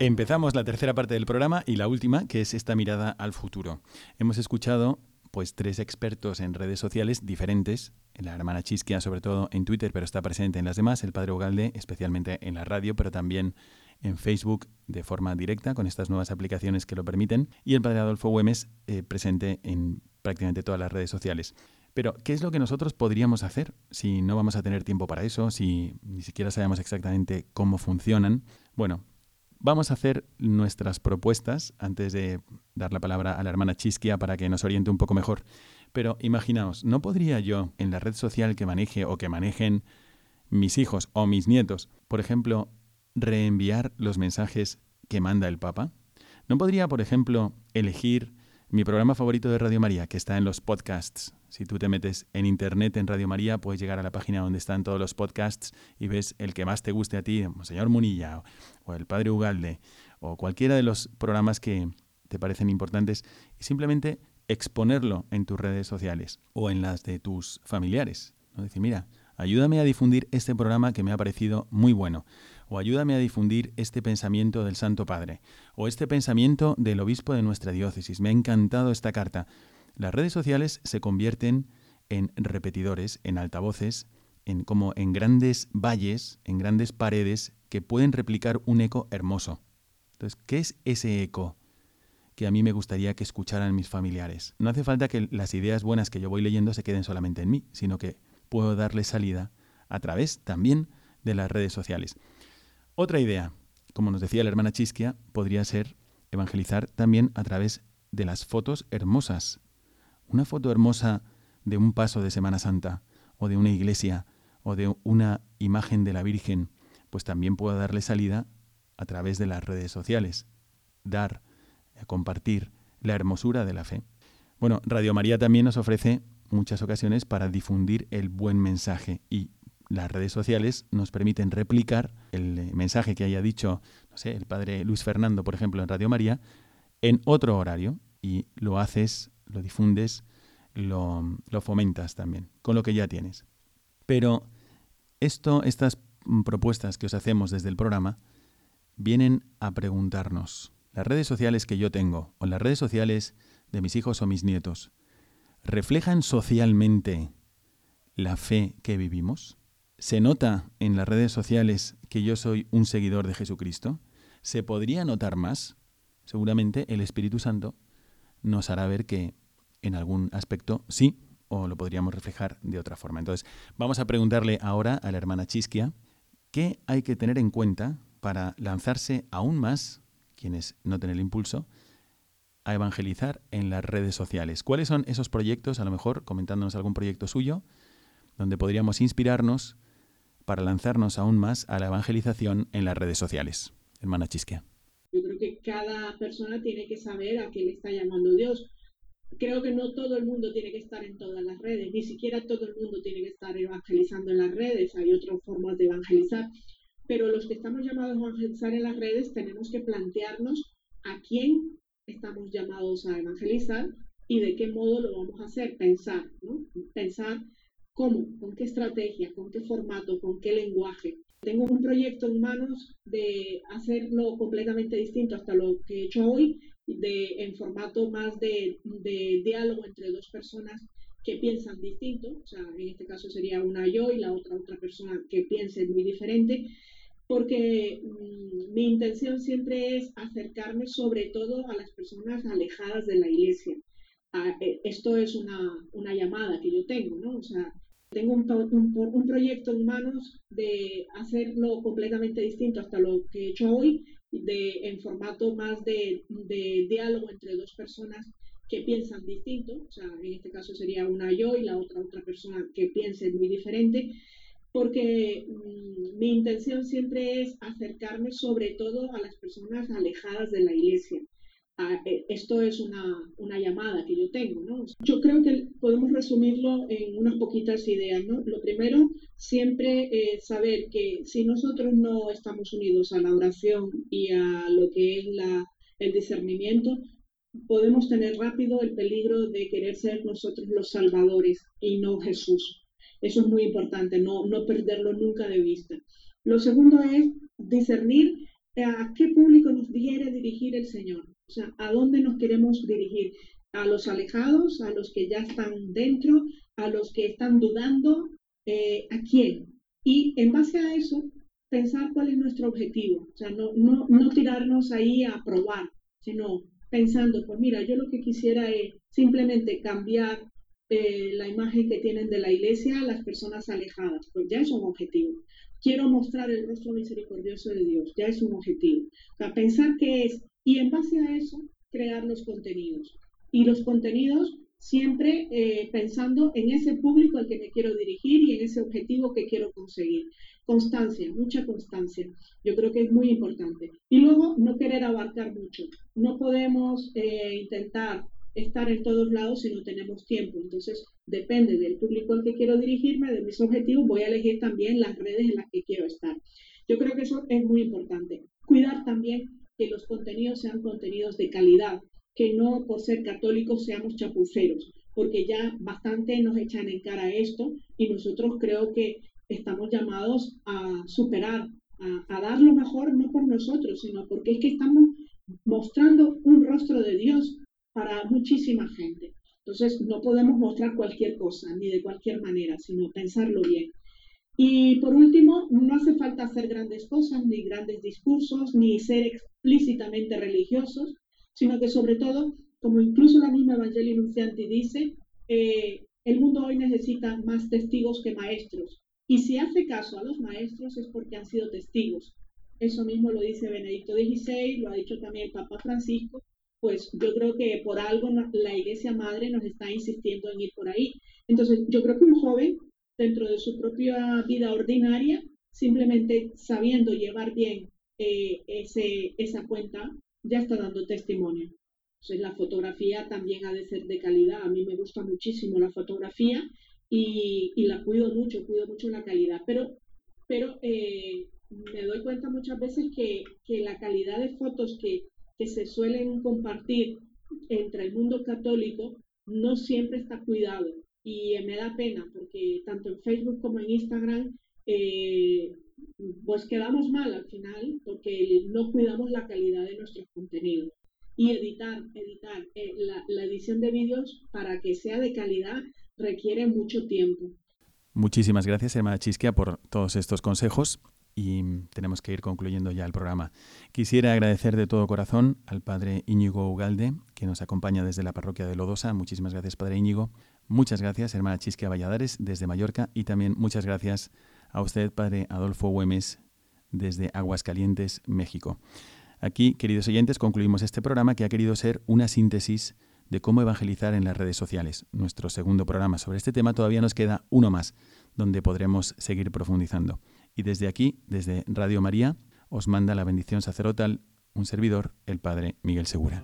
Empezamos la tercera parte del programa y la última, que es esta mirada al futuro. Hemos escuchado pues tres expertos en redes sociales diferentes, la hermana Chisquia sobre todo en Twitter, pero está presente en las demás, el padre Ugalde especialmente en la radio, pero también en Facebook de forma directa con estas nuevas aplicaciones que lo permiten, y el padre Adolfo Güemes eh, presente en prácticamente todas las redes sociales. Pero, ¿qué es lo que nosotros podríamos hacer si no vamos a tener tiempo para eso, si ni siquiera sabemos exactamente cómo funcionan? Bueno, Vamos a hacer nuestras propuestas antes de dar la palabra a la hermana Chisquia para que nos oriente un poco mejor. Pero imaginaos, ¿no podría yo en la red social que maneje o que manejen mis hijos o mis nietos, por ejemplo, reenviar los mensajes que manda el Papa? ¿No podría, por ejemplo, elegir mi programa favorito de Radio María, que está en los podcasts. Si tú te metes en internet en Radio María, puedes llegar a la página donde están todos los podcasts y ves el que más te guste a ti, señor Munilla o el Padre Ugalde o cualquiera de los programas que te parecen importantes y simplemente exponerlo en tus redes sociales o en las de tus familiares. ¿no? Decir, mira, ayúdame a difundir este programa que me ha parecido muy bueno o ayúdame a difundir este pensamiento del Santo Padre, o este pensamiento del obispo de nuestra diócesis. Me ha encantado esta carta. Las redes sociales se convierten en repetidores, en altavoces, en, como en grandes valles, en grandes paredes que pueden replicar un eco hermoso. Entonces, ¿qué es ese eco que a mí me gustaría que escucharan mis familiares? No hace falta que las ideas buenas que yo voy leyendo se queden solamente en mí, sino que puedo darle salida a través también de las redes sociales. Otra idea, como nos decía la hermana Chisquia, podría ser evangelizar también a través de las fotos hermosas. Una foto hermosa de un paso de Semana Santa, o de una iglesia, o de una imagen de la Virgen, pues también puedo darle salida a través de las redes sociales. Dar, eh, compartir la hermosura de la fe. Bueno, Radio María también nos ofrece muchas ocasiones para difundir el buen mensaje y las redes sociales nos permiten replicar el eh, mensaje que haya dicho, no sé, el padre Luis Fernando, por ejemplo, en Radio María, en otro horario y lo haces, lo difundes, lo, lo fomentas también, con lo que ya tienes. Pero esto, estas propuestas que os hacemos desde el programa, vienen a preguntarnos, las redes sociales que yo tengo, o las redes sociales de mis hijos o mis nietos, ¿reflejan socialmente la fe que vivimos? ¿Se nota en las redes sociales que yo soy un seguidor de Jesucristo? ¿Se podría notar más? Seguramente el Espíritu Santo nos hará ver que en algún aspecto sí, o lo podríamos reflejar de otra forma. Entonces, vamos a preguntarle ahora a la hermana Chisquia qué hay que tener en cuenta para lanzarse aún más, quienes no tienen el impulso, a evangelizar en las redes sociales. ¿Cuáles son esos proyectos, a lo mejor comentándonos algún proyecto suyo, donde podríamos inspirarnos para lanzarnos aún más a la evangelización en las redes sociales. Hermana Chisquea. Yo creo que cada persona tiene que saber a qué le está llamando Dios. Creo que no todo el mundo tiene que estar en todas las redes, ni siquiera todo el mundo tiene que estar evangelizando en las redes, hay otras formas de evangelizar, pero los que estamos llamados a evangelizar en las redes tenemos que plantearnos a quién estamos llamados a evangelizar y de qué modo lo vamos a hacer, pensar, ¿no? Pensar ¿Cómo? ¿Con qué estrategia? ¿Con qué formato? ¿Con qué lenguaje? Tengo un proyecto en manos de hacerlo completamente distinto hasta lo que he hecho hoy, de, en formato más de, de diálogo entre dos personas que piensan distinto, o sea, en este caso sería una yo y la otra otra persona que piense muy diferente, porque mm, mi intención siempre es acercarme sobre todo a las personas alejadas de la iglesia. Ah, eh, esto es una, una, llamada que yo tengo, ¿no? O sea, tengo un, un, proyecto en manos de hacerlo completamente distinto hasta lo que he hecho hoy, de, en formato más de, de diálogo entre dos personas que piensan distinto, o sea, en este caso sería una yo y la otra otra persona que piense muy diferente, porque mm, mi intención siempre es acercarme sobre todo a las personas alejadas de la iglesia. Eh, esto es una, una, llamada que yo tengo, ¿no? Yo creo que podemos resumirlo en unas poquitas ideas, ¿no? Lo primero, siempre eh, saber que si nosotros no estamos unidos a la oración y a lo que es la, el discernimiento, podemos tener rápido el peligro de querer ser nosotros los salvadores y no Jesús. Eso es muy importante, no, no perderlo nunca de vista. Lo segundo es discernir a qué público nos quiere dirigir el Señor. O sea, ¿a dónde nos queremos dirigir? ¿A los alejados? ¿A los que ya están dentro? ¿A los que están dudando? Eh, ¿A quién? Y en base a eso, pensar cuál es nuestro objetivo. O sea, no, no, no tirarnos ahí a probar, sino pensando, pues mira, yo lo que quisiera es simplemente cambiar eh, la imagen que tienen de la iglesia a las personas alejadas. Pues ya es un objetivo. Quiero mostrar el rostro misericordioso de Dios, ya es un objetivo. O sea, pensar que es y en base a eso crear los contenidos. Y los contenidos siempre eh, pensando en ese público al que me quiero dirigir y en ese objetivo que quiero conseguir. Constancia, mucha constancia. Yo creo que es muy importante. Y luego no querer abarcar mucho. No podemos eh, intentar estar en todos lados si no tenemos tiempo. Entonces, depende del público al que quiero dirigirme, de mis objetivos, voy a elegir también las redes en las que quiero estar. Yo creo que eso es muy importante. Cuidar también que los contenidos sean contenidos de calidad, que no por ser católicos seamos chapuceros, porque ya bastante nos echan en cara esto y nosotros creo que estamos llamados a superar, a, dar lo mejor, no por nosotros, sino porque es que estamos mostrando un rostro de Dios para muchísima gente. Entonces, no podemos mostrar cualquier cosa, ni de cualquier manera, sino pensarlo bien. Y por último, no hace falta hacer grandes cosas, ni grandes discursos, ni ser explícitamente religiosos, sino que sobre todo, como incluso la misma Evangelio Nuncianti dice, eh, el mundo hoy necesita más testigos que maestros. Y si hace caso a los maestros es porque han sido testigos. Eso mismo lo dice Benedicto XVI, lo ha dicho también el Papa Francisco. Pues yo creo que por algo la Iglesia Madre nos está insistiendo en ir por ahí. Entonces, yo creo que un joven dentro de su propia vida ordinaria, simplemente sabiendo llevar bien eh, ese, esa cuenta, ya está dando testimonio. Entonces, la fotografía también ha de ser de calidad. A mí me gusta muchísimo la fotografía y, la cuido mucho, cuido mucho la calidad. Pero, pero eh, me doy cuenta muchas veces que, que la calidad de fotos que, que se suelen compartir entre el mundo católico no siempre está cuidado y me da pena porque tanto en Facebook como en Instagram eh, pues quedamos mal al final porque no cuidamos la calidad de nuestros contenidos. Y editar, editar eh, la, la edición de vídeos para que sea de calidad requiere mucho tiempo. Muchísimas gracias, Emma Chisquia, por todos estos consejos y tenemos que ir concluyendo ya el programa. Quisiera agradecer de todo corazón al padre Íñigo Ugalde, que nos acompaña desde la parroquia de Lodosa. Muchísimas gracias, padre Íñigo. Muchas gracias, hermana Chisquia Valladares, desde Mallorca. Y también muchas gracias a usted, padre Adolfo Güemes, desde Aguascalientes, México. Aquí, queridos oyentes, concluimos este programa que ha querido ser una síntesis de cómo evangelizar en las redes sociales. Nuestro segundo programa sobre este tema todavía nos queda uno más, donde podremos seguir profundizando. Y desde aquí, desde Radio María, os manda la bendición sacerdotal un servidor, el Padre Miguel Segura.